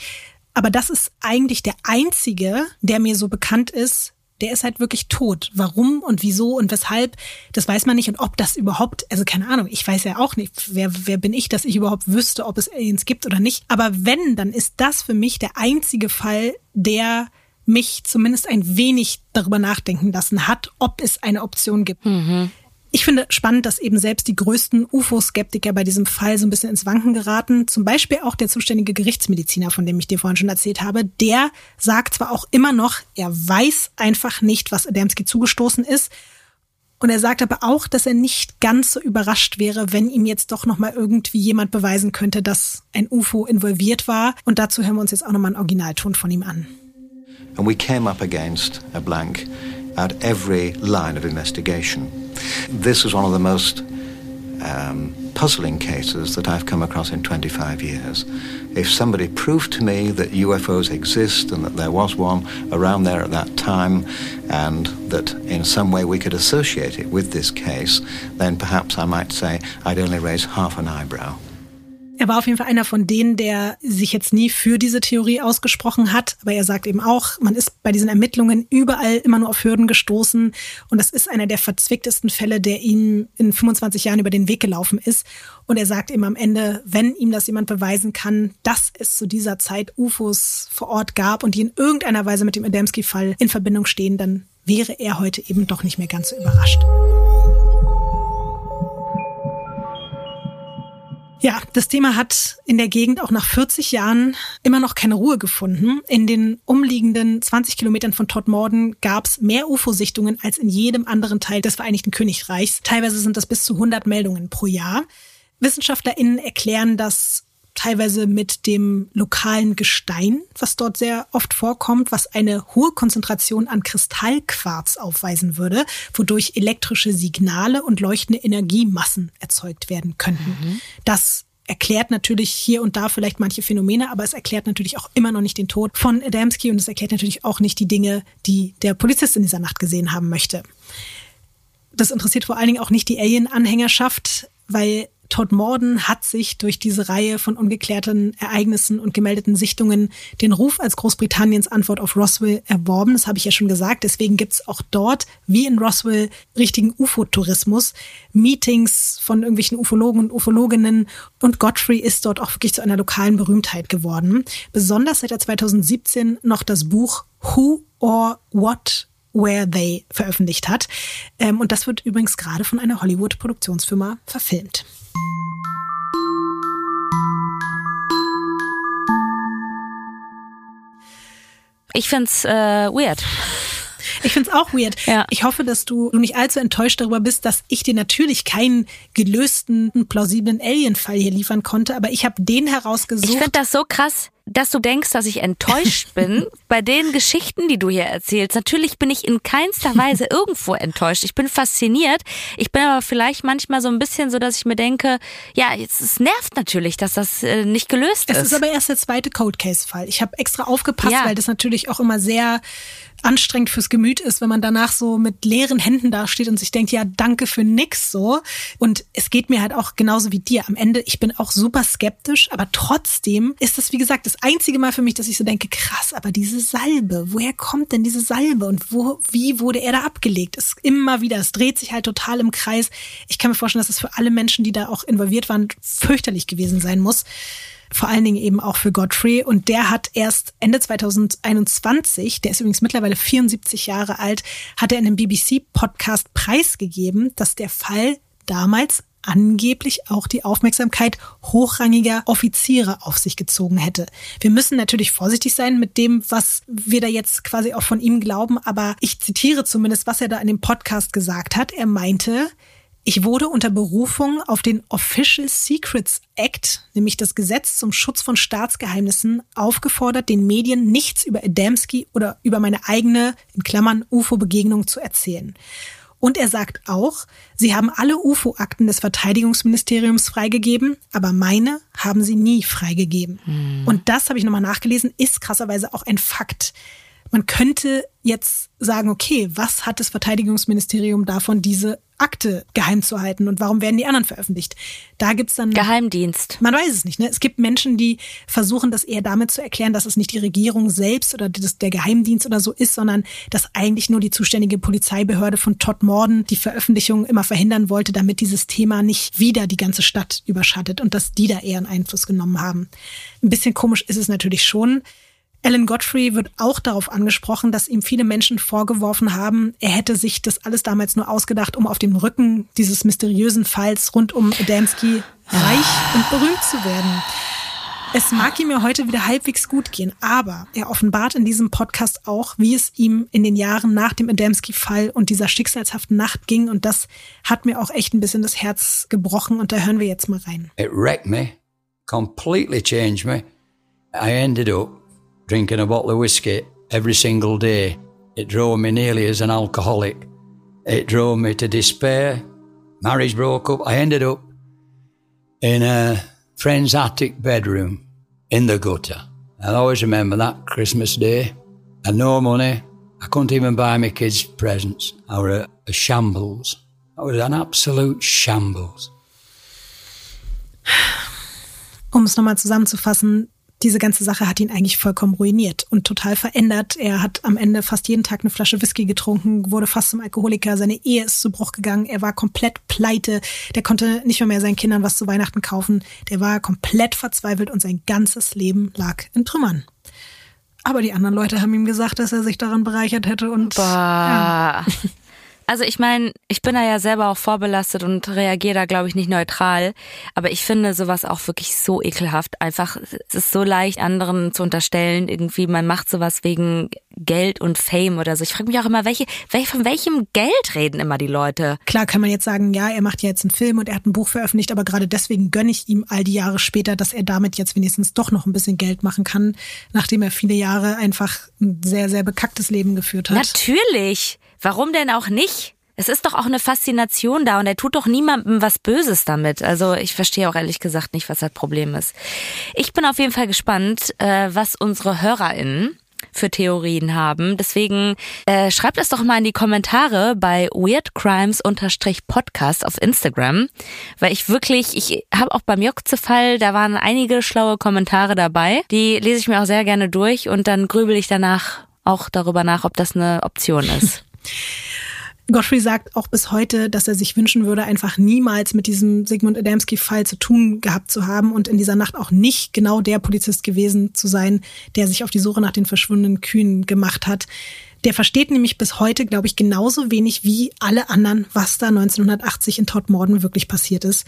S2: Aber das ist eigentlich der einzige, der mir so bekannt ist, der ist halt wirklich tot. Warum und wieso und weshalb, das weiß man nicht. Und ob das überhaupt, also keine Ahnung, ich weiß ja auch nicht, wer, wer bin ich, dass ich überhaupt wüsste, ob es Aliens gibt oder nicht. Aber wenn, dann ist das für mich der einzige Fall, der mich zumindest ein wenig darüber nachdenken lassen hat, ob es eine Option gibt. Mhm. Ich finde spannend, dass eben selbst die größten UFO-Skeptiker bei diesem Fall so ein bisschen ins Wanken geraten. Zum Beispiel auch der zuständige Gerichtsmediziner, von dem ich dir vorhin schon erzählt habe. Der sagt zwar auch immer noch, er weiß einfach nicht, was Adamski zugestoßen ist. Und er sagt aber auch, dass er nicht ganz so überrascht wäre, wenn ihm jetzt doch nochmal irgendwie jemand beweisen könnte, dass ein UFO involviert war. Und dazu hören wir uns jetzt auch nochmal einen Originalton von ihm an.
S4: And we came up against a blank at every line of investigation. This is one of the most um, puzzling cases that I've come across in 25 years. If somebody proved to me that UFOs exist and that there was one around there at that time and that in some way we could associate it with this case, then perhaps I might say I'd only raise half an eyebrow.
S2: Er war auf jeden Fall einer von denen, der sich jetzt nie für diese Theorie ausgesprochen hat. Aber er sagt eben auch, man ist bei diesen Ermittlungen überall immer nur auf Hürden gestoßen. Und das ist einer der verzwicktesten Fälle, der ihm in 25 Jahren über den Weg gelaufen ist. Und er sagt eben am Ende, wenn ihm das jemand beweisen kann, dass es zu dieser Zeit UFOs vor Ort gab und die in irgendeiner Weise mit dem Adamski-Fall in Verbindung stehen, dann wäre er heute eben doch nicht mehr ganz so überrascht. Ja, das Thema hat in der Gegend auch nach 40 Jahren immer noch keine Ruhe gefunden. In den umliegenden 20 Kilometern von Todmorden gab es mehr UFO-Sichtungen als in jedem anderen Teil des Vereinigten Königreichs. Teilweise sind das bis zu 100 Meldungen pro Jahr. WissenschaftlerInnen erklären das teilweise mit dem lokalen Gestein, was dort sehr oft vorkommt, was eine hohe Konzentration an Kristallquarz aufweisen würde, wodurch elektrische Signale und leuchtende Energiemassen erzeugt werden könnten. Mhm. Das erklärt natürlich hier und da vielleicht manche Phänomene, aber es erklärt natürlich auch immer noch nicht den Tod von Adamski und es erklärt natürlich auch nicht die Dinge, die der Polizist in dieser Nacht gesehen haben möchte. Das interessiert vor allen Dingen auch nicht die Alien-Anhängerschaft, weil Todd Morden hat sich durch diese Reihe von ungeklärten Ereignissen und gemeldeten Sichtungen den Ruf als Großbritanniens Antwort auf Roswell erworben. Das habe ich ja schon gesagt. Deswegen gibt es auch dort, wie in Roswell, richtigen UFO-Tourismus, Meetings von irgendwelchen Ufologen und Ufologinnen. Und Godfrey ist dort auch wirklich zu einer lokalen Berühmtheit geworden. Besonders seit er 2017 noch das Buch Who or What Where They veröffentlicht hat. Ähm, und das wird übrigens gerade von einer Hollywood-Produktionsfirma verfilmt.
S1: Ich find's äh, weird.
S2: Ich find's auch weird. Ja. Ich hoffe, dass du nicht allzu enttäuscht darüber bist, dass ich dir natürlich keinen gelösten, plausiblen Alien-Fall hier liefern konnte, aber ich habe den herausgesucht.
S1: Ich finde das so krass dass du denkst, dass ich enttäuscht bin bei den Geschichten, die du hier erzählst. Natürlich bin ich in keinster Weise irgendwo enttäuscht. Ich bin fasziniert. Ich bin aber vielleicht manchmal so ein bisschen so, dass ich mir denke, ja, jetzt, es nervt natürlich, dass das äh, nicht gelöst ist.
S2: Es ist aber erst der zweite Code Case Fall. Ich habe extra aufgepasst, ja. weil das natürlich auch immer sehr anstrengend fürs Gemüt ist, wenn man danach so mit leeren Händen dasteht und sich denkt, ja, danke für nix so. Und es geht mir halt auch genauso wie dir. Am Ende, ich bin auch super skeptisch, aber trotzdem ist das, wie gesagt, das einzige Mal für mich, dass ich so denke, krass, aber diese Salbe, woher kommt denn diese Salbe und wo, wie wurde er da abgelegt? Es ist immer wieder, es dreht sich halt total im Kreis. Ich kann mir vorstellen, dass es für alle Menschen, die da auch involviert waren, fürchterlich gewesen sein muss vor allen Dingen eben auch für Godfrey. Und der hat erst Ende 2021, der ist übrigens mittlerweile 74 Jahre alt, hat er in einem BBC-Podcast preisgegeben, dass der Fall damals angeblich auch die Aufmerksamkeit hochrangiger Offiziere auf sich gezogen hätte. Wir müssen natürlich vorsichtig sein mit dem, was wir da jetzt quasi auch von ihm glauben, aber ich zitiere zumindest, was er da in dem Podcast gesagt hat. Er meinte, ich wurde unter Berufung auf den Official Secrets Act, nämlich das Gesetz zum Schutz von Staatsgeheimnissen, aufgefordert, den Medien nichts über Adamski oder über meine eigene, in Klammern, UFO-Begegnung zu erzählen. Und er sagt auch, sie haben alle UFO-Akten des Verteidigungsministeriums freigegeben, aber meine haben sie nie freigegeben. Hm. Und das habe ich nochmal nachgelesen, ist krasserweise auch ein Fakt. Man könnte jetzt sagen, okay, was hat das Verteidigungsministerium davon, diese Akte geheim zu halten und warum werden die anderen veröffentlicht? Da gibt's dann
S1: Geheimdienst.
S2: Man weiß es nicht. Ne? Es gibt Menschen, die versuchen, das eher damit zu erklären, dass es nicht die Regierung selbst oder das, der Geheimdienst oder so ist, sondern dass eigentlich nur die zuständige Polizeibehörde von Todd Morden die Veröffentlichung immer verhindern wollte, damit dieses Thema nicht wieder die ganze Stadt überschattet und dass die da eher einen Einfluss genommen haben. Ein bisschen komisch ist es natürlich schon. Alan Godfrey wird auch darauf angesprochen, dass ihm viele Menschen vorgeworfen haben, er hätte sich das alles damals nur ausgedacht, um auf dem Rücken dieses mysteriösen Falls rund um Adamski reich und berühmt zu werden. Es mag ihm ja heute wieder halbwegs gut gehen, aber er offenbart in diesem Podcast auch, wie es ihm in den Jahren nach dem Adamski-Fall und dieser schicksalshaften Nacht ging. Und das hat mir auch echt ein bisschen das Herz gebrochen. Und da hören wir jetzt mal rein.
S3: It wrecked me, completely changed me. I ended up drinking a bottle of whiskey every single day. It drove me nearly as an alcoholic. It drove me to despair. Marriage broke up. I ended up in a friend's attic bedroom in the gutter. I'll always remember that Christmas day. I had no money. I couldn't even buy my kids presents. I was a, a shambles. I was an absolute shambles.
S2: Um es nochmal zusammenzufassen, diese ganze Sache hat ihn eigentlich vollkommen ruiniert und total verändert. Er hat am Ende fast jeden Tag eine Flasche Whisky getrunken, wurde fast zum Alkoholiker, seine Ehe ist zu Bruch gegangen, er war komplett pleite, der konnte nicht mehr, mehr seinen Kindern was zu Weihnachten kaufen, der war komplett verzweifelt und sein ganzes Leben lag in Trümmern. Aber die anderen Leute haben ihm gesagt, dass er sich daran bereichert hätte und.
S1: Bah. Ja. Also ich meine, ich bin da ja selber auch vorbelastet und reagiere da, glaube ich, nicht neutral. Aber ich finde sowas auch wirklich so ekelhaft. Einfach, es ist so leicht, anderen zu unterstellen, irgendwie, man macht sowas wegen Geld und Fame oder so. Ich frage mich auch immer, welche, welche, von welchem Geld reden immer die Leute?
S2: Klar kann man jetzt sagen, ja, er macht ja jetzt einen Film und er hat ein Buch veröffentlicht, aber gerade deswegen gönne ich ihm all die Jahre später, dass er damit jetzt wenigstens doch noch ein bisschen Geld machen kann, nachdem er viele Jahre einfach ein sehr, sehr bekacktes Leben geführt hat.
S1: Natürlich. Warum denn auch nicht? Es ist doch auch eine Faszination da und er tut doch niemandem was Böses damit. Also ich verstehe auch ehrlich gesagt nicht, was das Problem ist. Ich bin auf jeden Fall gespannt, äh, was unsere HörerInnen für Theorien haben. Deswegen äh, schreibt es doch mal in die Kommentare bei weirdcrimes-podcast auf Instagram, weil ich wirklich, ich habe auch beim Jokze-Fall, da waren einige schlaue Kommentare dabei. Die lese ich mir auch sehr gerne durch und dann grübel ich danach auch darüber nach, ob das eine Option ist.
S2: Godfrey sagt auch bis heute, dass er sich wünschen würde, einfach niemals mit diesem Sigmund Adamski-Fall zu tun gehabt zu haben und in dieser Nacht auch nicht genau der Polizist gewesen zu sein, der sich auf die Suche nach den verschwundenen Kühen gemacht hat. Der versteht nämlich bis heute, glaube ich, genauso wenig wie alle anderen, was da 1980 in Todmorden wirklich passiert ist.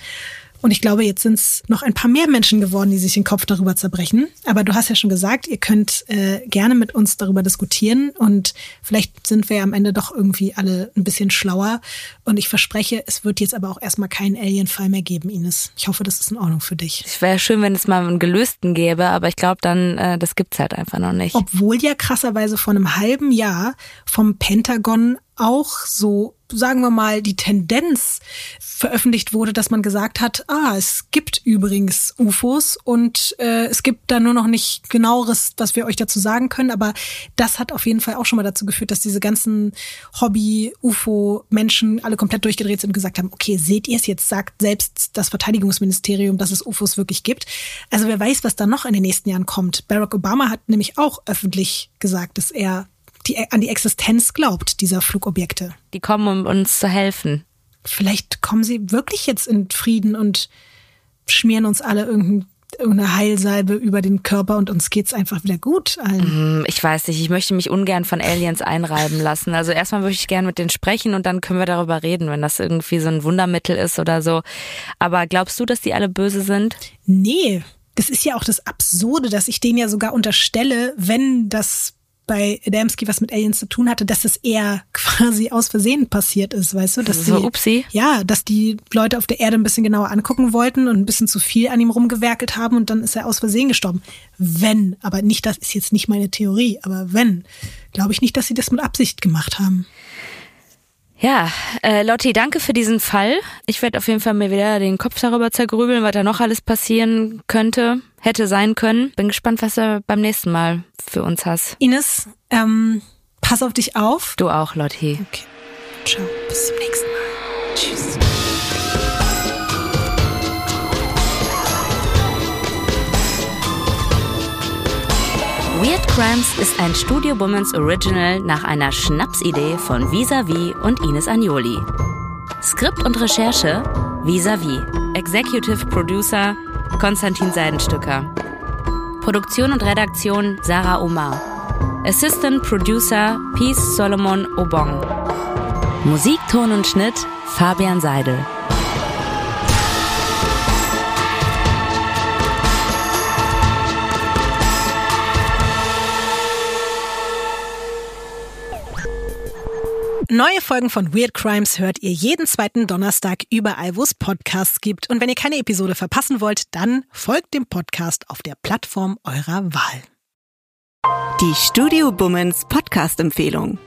S2: Und ich glaube, jetzt sind es noch ein paar mehr Menschen geworden, die sich den Kopf darüber zerbrechen. Aber du hast ja schon gesagt, ihr könnt äh, gerne mit uns darüber diskutieren und vielleicht sind wir ja am Ende doch irgendwie alle ein bisschen schlauer. Und ich verspreche, es wird jetzt aber auch erstmal keinen Alien-Fall mehr geben, Ines. Ich hoffe, das ist in Ordnung für dich.
S1: Es wäre schön, wenn es mal einen gelösten gäbe, aber ich glaube dann, äh, das gibt's halt einfach noch nicht.
S2: Obwohl ja krasserweise vor einem halben Jahr vom Pentagon auch so, sagen wir mal, die Tendenz veröffentlicht wurde, dass man gesagt hat, ah, es gibt übrigens UFOs und äh, es gibt da nur noch nicht genaueres, was wir euch dazu sagen können, aber das hat auf jeden Fall auch schon mal dazu geführt, dass diese ganzen Hobby-UFO-Menschen alle komplett durchgedreht sind und gesagt haben, okay, seht ihr es jetzt, sagt selbst das Verteidigungsministerium, dass es UFOs wirklich gibt. Also wer weiß, was da noch in den nächsten Jahren kommt. Barack Obama hat nämlich auch öffentlich gesagt, dass er die, an die Existenz glaubt, dieser Flugobjekte.
S1: Die kommen, um uns zu helfen.
S2: Vielleicht kommen sie wirklich jetzt in Frieden und schmieren uns alle irgendeine Heilsalbe über den Körper und uns geht's einfach wieder gut allen.
S1: Mhm, ich weiß nicht, ich möchte mich ungern von Aliens einreiben lassen. Also erstmal möchte ich gerne mit denen sprechen und dann können wir darüber reden, wenn das irgendwie so ein Wundermittel ist oder so. Aber glaubst du, dass die alle böse sind?
S2: Nee. Das ist ja auch das Absurde, dass ich denen ja sogar unterstelle, wenn das bei Adamski was mit Aliens zu tun hatte, dass es eher quasi aus Versehen passiert ist, weißt du? Dass
S1: so,
S2: die,
S1: upsie.
S2: Ja, dass die Leute auf der Erde ein bisschen genauer angucken wollten und ein bisschen zu viel an ihm rumgewerkelt haben und dann ist er aus Versehen gestorben. Wenn, aber nicht, das ist jetzt nicht meine Theorie, aber wenn, glaube ich nicht, dass sie das mit Absicht gemacht haben.
S1: Ja, äh, Lotti, danke für diesen Fall. Ich werde auf jeden Fall mir wieder den Kopf darüber zergrübeln, was da noch alles passieren könnte, hätte sein können. Bin gespannt, was du beim nächsten Mal für uns hast.
S2: Ines, ähm, pass auf dich auf.
S1: Du auch, Lotti.
S2: Okay. Ciao, bis zum nächsten Mal. Tschüss.
S1: Weird Crimes ist ein Studio Womans Original nach einer Schnapsidee von Visavi und Ines Agnoli. Skript und Recherche Visavi. Executive Producer Konstantin Seidenstücker. Produktion und Redaktion Sarah Omar. Assistant Producer Peace Solomon Obong. Musik, Ton und Schnitt Fabian Seidel.
S2: Neue Folgen von Weird Crimes hört ihr jeden zweiten Donnerstag überall, wo es Podcasts gibt. Und wenn ihr keine Episode verpassen wollt, dann folgt dem Podcast auf der Plattform eurer Wahl.
S5: Die Studio Bummens Podcast-Empfehlung.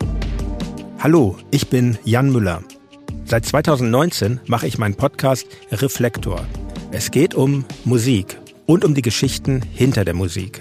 S6: Hallo, ich bin Jan Müller. Seit 2019 mache ich meinen Podcast Reflektor. Es geht um Musik und um die Geschichten hinter der Musik.